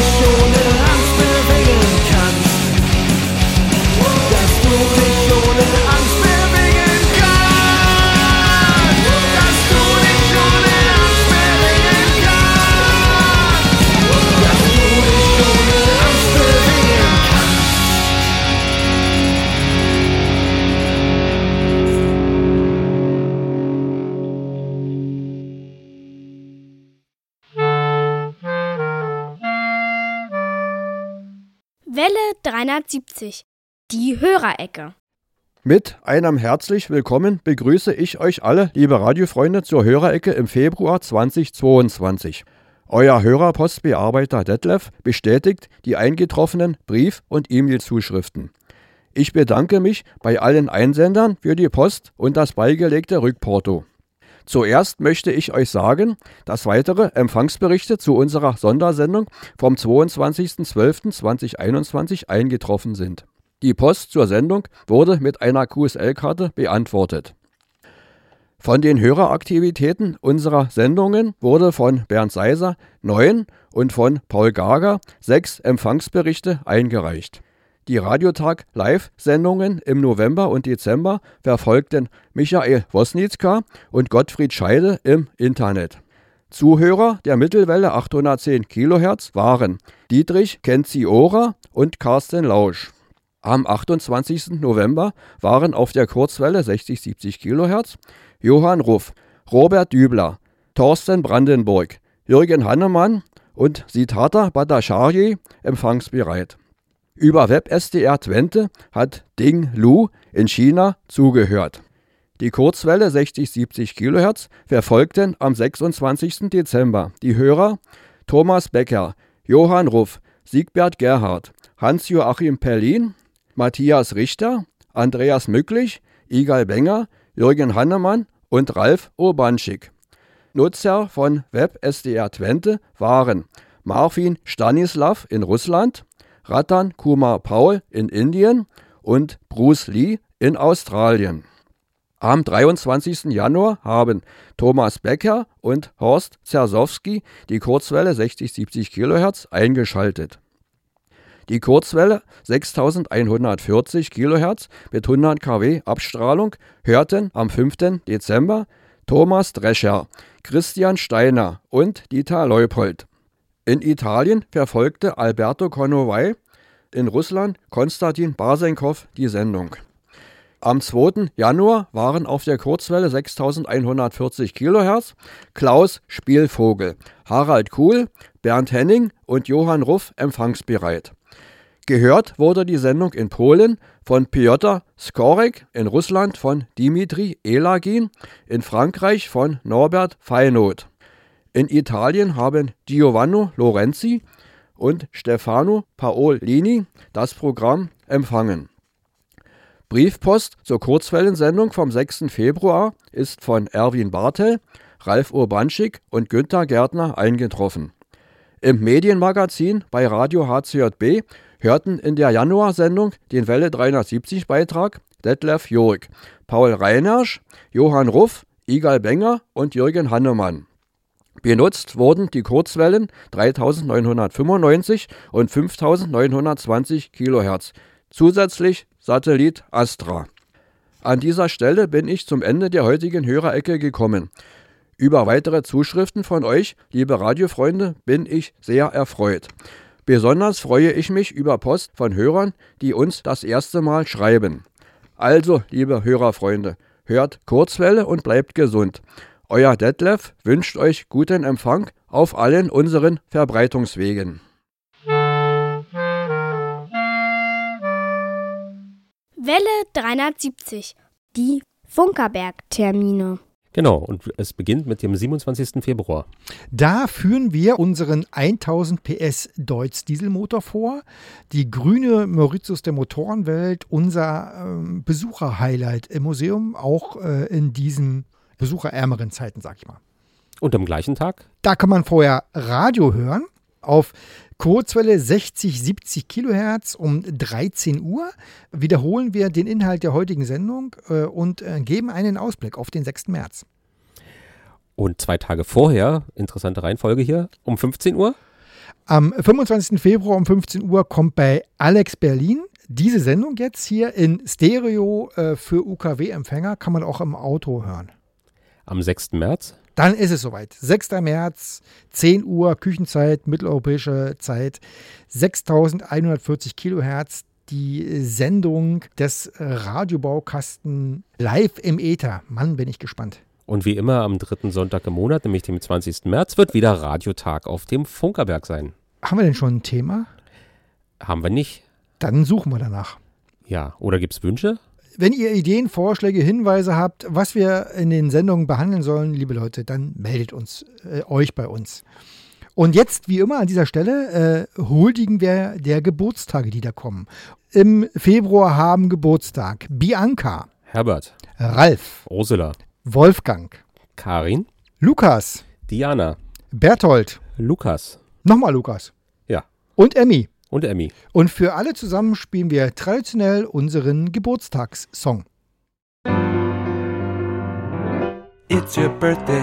370. Die Hörerecke. Mit einem herzlich willkommen begrüße ich euch alle, liebe Radiofreunde, zur Hörerecke im Februar 2022. Euer Hörerpostbearbeiter Detlef bestätigt die eingetroffenen Brief- und E-Mail-Zuschriften. Ich bedanke mich bei allen Einsendern für die Post und das beigelegte Rückporto. Zuerst möchte ich euch sagen, dass weitere Empfangsberichte zu unserer Sondersendung vom 22.12.2021 eingetroffen sind. Die Post zur Sendung wurde mit einer QSL-Karte beantwortet. Von den Höreraktivitäten unserer Sendungen wurde von Bernd Seiser neun und von Paul Gager sechs Empfangsberichte eingereicht. Die Radiotag-Live-Sendungen im November und Dezember verfolgten Michael Wosnitzka und Gottfried Scheide im Internet. Zuhörer der Mittelwelle 810 kHz waren Dietrich Kenziora und Carsten Lausch. Am 28. November waren auf der Kurzwelle 60-70 kHz Johann Ruff, Robert Dübler, Thorsten Brandenburg, Jürgen Hannemann und Sitata Bhattacharya empfangsbereit. Über WebSDR Twente hat Ding Lu in China zugehört. Die Kurzwelle 60-70 kHz verfolgten am 26. Dezember die Hörer Thomas Becker, Johann Ruff, Siegbert Gerhard, Hans-Joachim Perlin, Matthias Richter, Andreas Mücklich, Igal Benger, Jürgen Hannemann und Ralf Urbanschik. Nutzer von WebSDR Twente waren Marvin Stanislav in Russland, Ratan Kumar Paul in Indien und Bruce Lee in Australien. Am 23. Januar haben Thomas Becker und Horst Zersowski die Kurzwelle 60-70 kHz eingeschaltet. Die Kurzwelle 6140 kHz mit 100 kW Abstrahlung hörten am 5. Dezember Thomas Drescher, Christian Steiner und Dieter Leupold. In Italien verfolgte Alberto Conoway, in Russland Konstantin Barsenkow die Sendung. Am 2. Januar waren auf der Kurzwelle 6140 kHz Klaus Spielvogel, Harald Kuhl, Bernd Henning und Johann Ruff empfangsbereit. Gehört wurde die Sendung in Polen von Piotr Skorek, in Russland von Dimitri Elagin, in Frankreich von Norbert Feinot. In Italien haben Giovanni Lorenzi und Stefano Paolini das Programm empfangen. Briefpost zur Kurzwellensendung vom 6. Februar ist von Erwin Bartel, Ralf Urbanschik und Günther Gärtner eingetroffen. Im Medienmagazin bei Radio HCJB hörten in der Januarsendung den Welle 370 Beitrag Detlef Jörg, Paul Reinersch, Johann Ruff, Igal Benger und Jürgen Hannemann. Benutzt wurden die Kurzwellen 3995 und 5920 kHz, zusätzlich Satellit Astra. An dieser Stelle bin ich zum Ende der heutigen Hörerecke gekommen. Über weitere Zuschriften von euch, liebe Radiofreunde, bin ich sehr erfreut. Besonders freue ich mich über Post von Hörern, die uns das erste Mal schreiben. Also, liebe Hörerfreunde, hört Kurzwelle und bleibt gesund. Euer Detlef wünscht euch guten Empfang auf allen unseren Verbreitungswegen. Welle 370. Die Funkerberg-Termine. Genau, und es beginnt mit dem 27. Februar. Da führen wir unseren 1000 PS Deutz Dieselmotor vor. Die grüne Mauritius der Motorenwelt, unser ähm, Besucherhighlight im Museum, auch äh, in diesen besucherärmeren Zeiten, sag ich mal. Und am gleichen Tag? Da kann man vorher Radio hören auf Kurzwelle 60, 70 Kilohertz um 13 Uhr. Wiederholen wir den Inhalt der heutigen Sendung äh, und äh, geben einen Ausblick auf den 6. März. Und zwei Tage vorher, interessante Reihenfolge hier, um 15 Uhr? Am 25. Februar um 15 Uhr kommt bei Alex Berlin diese Sendung jetzt hier in Stereo äh, für UKW-Empfänger, kann man auch im Auto hören. Am 6. März? Dann ist es soweit. 6. März, 10 Uhr, Küchenzeit, mitteleuropäische Zeit, 6140 Kilohertz. Die Sendung des Radiobaukasten live im Äther. Mann, bin ich gespannt. Und wie immer am dritten Sonntag im Monat, nämlich dem 20. März, wird wieder Radiotag auf dem Funkerberg sein. Haben wir denn schon ein Thema? Haben wir nicht. Dann suchen wir danach. Ja, oder gibt es Wünsche? Wenn ihr Ideen, Vorschläge, Hinweise habt, was wir in den Sendungen behandeln sollen, liebe Leute, dann meldet uns äh, euch bei uns. Und jetzt, wie immer an dieser Stelle, äh, huldigen wir der Geburtstage, die da kommen. Im Februar haben Geburtstag Bianca, Herbert, Ralf, Ursula, Wolfgang, Karin, Lukas, Diana, Berthold, Lukas. Nochmal Lukas. Ja. Und Emmy. Und Emmy. Und für alle zusammen spielen wir traditionell unseren Geburtstagssong. It's your birthday,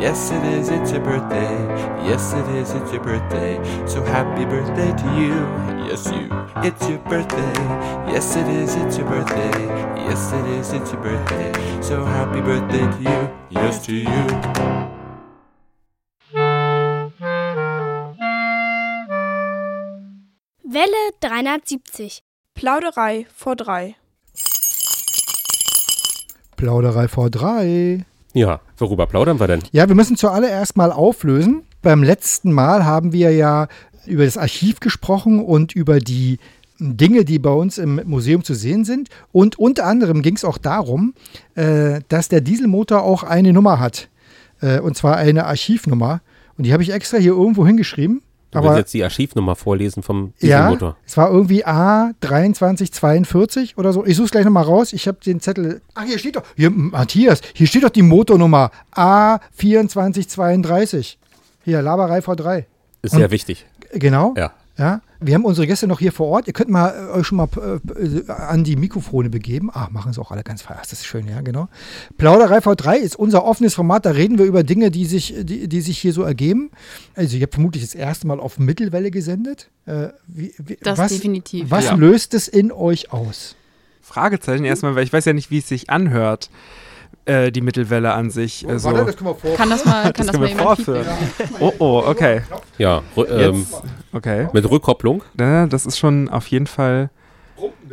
yes it is, it's your birthday, yes it is, it's your birthday, so happy birthday to you, yes you. It's your birthday, yes it is, it's your birthday, yes it is, it's your birthday, so happy birthday to you, yes to you. Welle 370. Plauderei vor drei. Plauderei vor drei. Ja, worüber plaudern wir denn? Ja, wir müssen zuallererst mal auflösen. Beim letzten Mal haben wir ja über das Archiv gesprochen und über die Dinge, die bei uns im Museum zu sehen sind. Und unter anderem ging es auch darum, äh, dass der Dieselmotor auch eine Nummer hat. Äh, und zwar eine Archivnummer. Und die habe ich extra hier irgendwo hingeschrieben. Du Aber willst jetzt die Archivnummer vorlesen vom ja, Dieselmotor. es war irgendwie A2342 oder so. Ich suche es gleich nochmal raus. Ich habe den Zettel. Ach, hier steht doch. Hier, Matthias, hier steht doch die Motornummer A2432. Hier, Laberei V3. Ist sehr wichtig. Genau. Ja. Ja, wir haben unsere Gäste noch hier vor Ort. Ihr könnt mal äh, euch schon mal äh, an die Mikrofone begeben. Ach, machen sie auch alle ganz feierlich. Das ist schön, ja, genau. Plauderei V3 ist unser offenes Format. Da reden wir über Dinge, die sich, die, die sich hier so ergeben. Also, ihr habt vermutlich das erste Mal auf Mittelwelle gesendet. Äh, wie, wie, Das was, definitiv. Was Ja. löst es in euch aus? Fragezeichen erstmal, weil ich weiß ja nicht, wie es sich anhört. Äh, die Mittelwelle an sich. Warte, Also, das können wir vorführen. Kann das mal, kann das können mal vorführen. Oh, oh, okay. Ja, ähm, okay. mit Rückkopplung. Ja, das ist schon auf jeden Fall.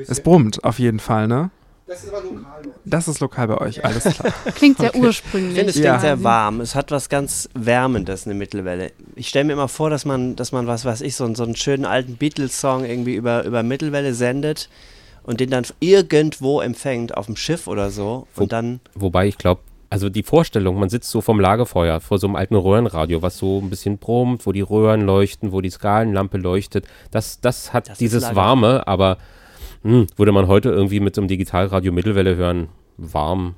Es brummt auf jeden Fall, ne? Das ist aber lokal. Das ist lokal bei euch, alles klar. Klingt sehr Okay. ursprünglich. Ich finde, es Ja. klingt sehr warm. Es hat was ganz Wärmendes, eine Mittelwelle. Ich stelle mir immer vor, dass man, dass man was weiß ich, so, einen- so einen schönen alten Beatles-Song irgendwie über, über Mittelwelle sendet und den dann irgendwo empfängt, auf dem Schiff oder so. Und dann. Wobei ich glaube, also die Vorstellung, man sitzt so vom Lagerfeuer vor so einem alten Röhrenradio, was so ein bisschen brummt, wo die Röhren leuchten, wo die Skalenlampe leuchtet, das, das hat ist dieses. Warme, aber hm, würde man heute irgendwie mit so einem Digitalradio Mittelwelle hören, warm.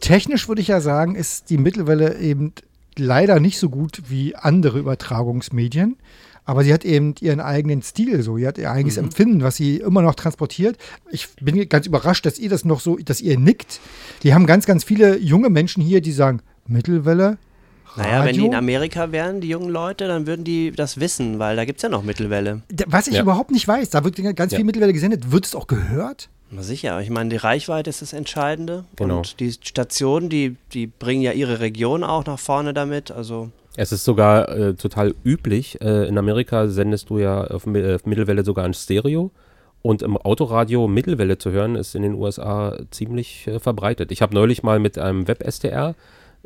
Technisch würde ich ja sagen, ist die Mittelwelle eben leider nicht so gut wie andere Übertragungsmedien. Aber sie hat eben ihren eigenen Stil so. Sie hat ihr eigenes Mhm. Empfinden, was sie immer noch transportiert. Ich bin ganz überrascht, dass ihr das noch so, dass ihr nickt. Die haben ganz, ganz viele junge Menschen hier, die sagen, Mittelwelle, Naja, wenn die in Radio? Amerika wären, die jungen Leute, dann würden die das wissen, weil da gibt es ja noch Mittelwelle. Was ich Ja. überhaupt nicht weiß, da wird ganz Ja. viel Mittelwelle gesendet. Wird es auch gehört? Na sicher, ich meine, die Reichweite ist das Entscheidende. Genau. Und die Stationen, die, die bringen ja ihre Region auch nach vorne damit. Also Es ist sogar äh, total üblich. Äh, in Amerika sendest du ja auf, äh, auf Mittelwelle sogar ein Stereo. Und im Autoradio Mittelwelle zu hören, ist in den USA ziemlich äh, verbreitet. Ich habe neulich mal mit einem Web-SDR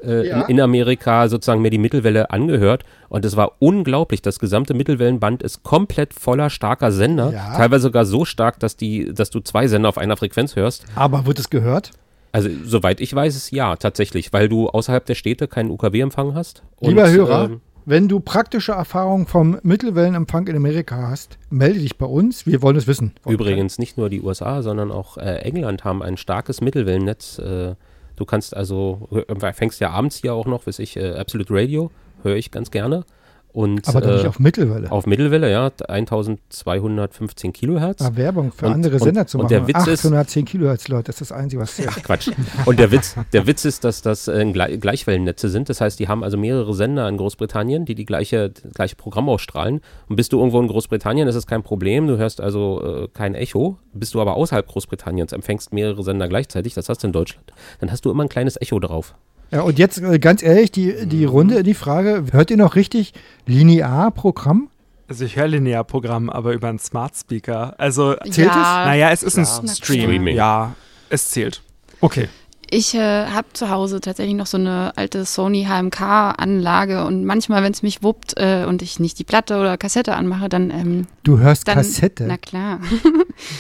äh, Ja. in, in Amerika sozusagen mir die Mittelwelle angehört. Und es war unglaublich. Das gesamte Mittelwellenband ist komplett voller starker Sender. Ja. Teilweise sogar so stark, dass, die, dass du zwei Sender auf einer Frequenz hörst. Aber wird es gehört? Also, soweit ich weiß, es ja, tatsächlich, weil du außerhalb der Städte keinen UKW-Empfang hast. Und, Lieber Hörer, ähm, wenn du praktische Erfahrung vom Mittelwellenempfang in Amerika hast, melde dich bei uns. Wir wollen es wissen. Übrigens nicht nur die USA, sondern auch äh, England haben ein starkes Mittelwellennetz. Äh, du kannst also, fängst ja abends hier auch noch, weiß ich, äh, Absolute Radio, höre ich ganz gerne. Und, Aber nicht äh, auf Mittelwelle. Auf Mittelwelle, ja, 1215 Kilohertz. Ah, Werbung für Und- andere und- Sender zu und machen. der Witz ist, 810 Kilohertz, Leute, das ist das Einzige, was zählt. Ach, Quatsch. Und der Witz, der Witz ist, dass das äh, Gle Gleichwellennetze sind. Das heißt, die haben also mehrere Sender in Großbritannien, die die gleiche, das gleiche Programm ausstrahlen. Und bist du irgendwo in Großbritannien, ist es kein Problem. Du hörst also äh, kein Echo. Bist du aber außerhalb Großbritanniens, empfängst mehrere Sender gleichzeitig, das hast du in Deutschland, dann hast du immer ein kleines Echo drauf. Ja, und jetzt äh, ganz ehrlich, die, die Mhm. Runde, die Frage, hört ihr noch richtig Linear-Programm? Also ich höre Linear-Programm, aber über einen Smart Speaker. Also Zählt es? Naja, es ist ein Ja. Stream. Streaming. Ja, es zählt. Okay. Ich äh, habe zu Hause tatsächlich noch so eine alte Sony HMK-Anlage und manchmal, wenn es mich wuppt äh, und ich nicht die Platte oder Kassette anmache, dann. Ähm, Du hörst dann, Kassette? Na klar.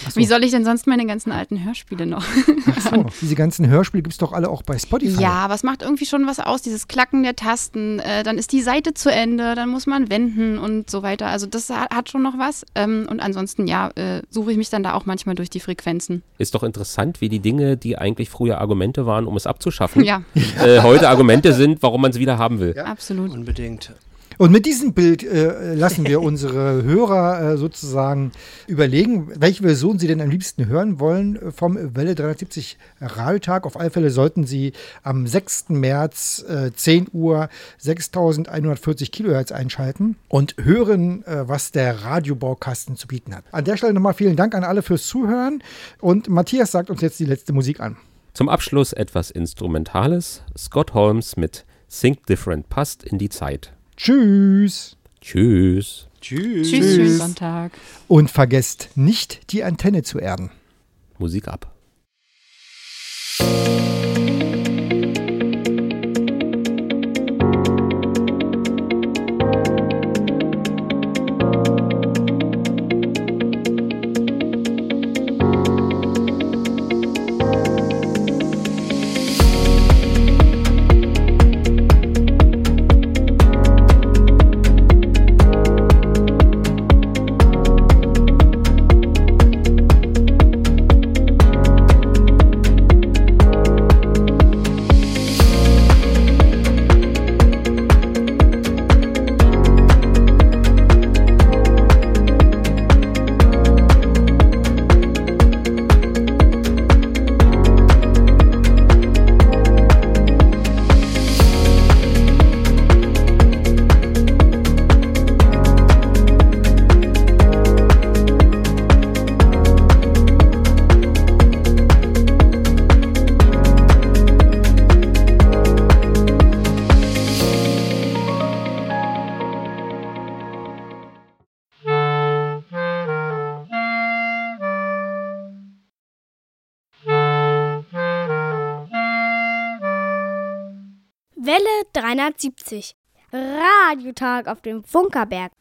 So. Wie soll ich denn sonst meine ganzen alten Hörspiele noch? Ach so, diese ganzen Hörspiele gibt es doch alle auch bei Spotify. Ja, aber es macht irgendwie schon was aus, dieses Klacken der Tasten. Äh, dann ist die Seite zu Ende, dann muss man wenden und so weiter. Also das hat, hat schon noch was. Ähm, und ansonsten, ja, äh, suche ich mich dann da auch manchmal durch die Frequenzen. Ist doch interessant, wie die Dinge, die eigentlich früher Argumente waren, um es abzuschaffen, Ja. äh, heute Argumente sind, warum man es wieder haben will. Absolut. unbedingt. Und mit diesem Bild äh, lassen wir unsere Hörer äh, sozusagen überlegen, welche Version sie denn am liebsten hören wollen vom Welle 370 Radiotag. Auf alle Fälle sollten sie am 6. März äh, 10 Uhr 6140 Kilohertz einschalten und hören, äh, was der Radiobaukasten zu bieten hat. An der Stelle nochmal vielen Dank an alle fürs Zuhören und Matthias sagt uns jetzt die letzte Musik an. Zum Abschluss etwas Instrumentales. Scott Holmes mit Think Different passt in die Zeit. Tschüss. Tschüss. Tschüss. Tschüss, schönen Sonntag. Und vergesst nicht, die Antenne zu erden. Musik ab. Welle 370. Radiotag auf dem Funkerberg.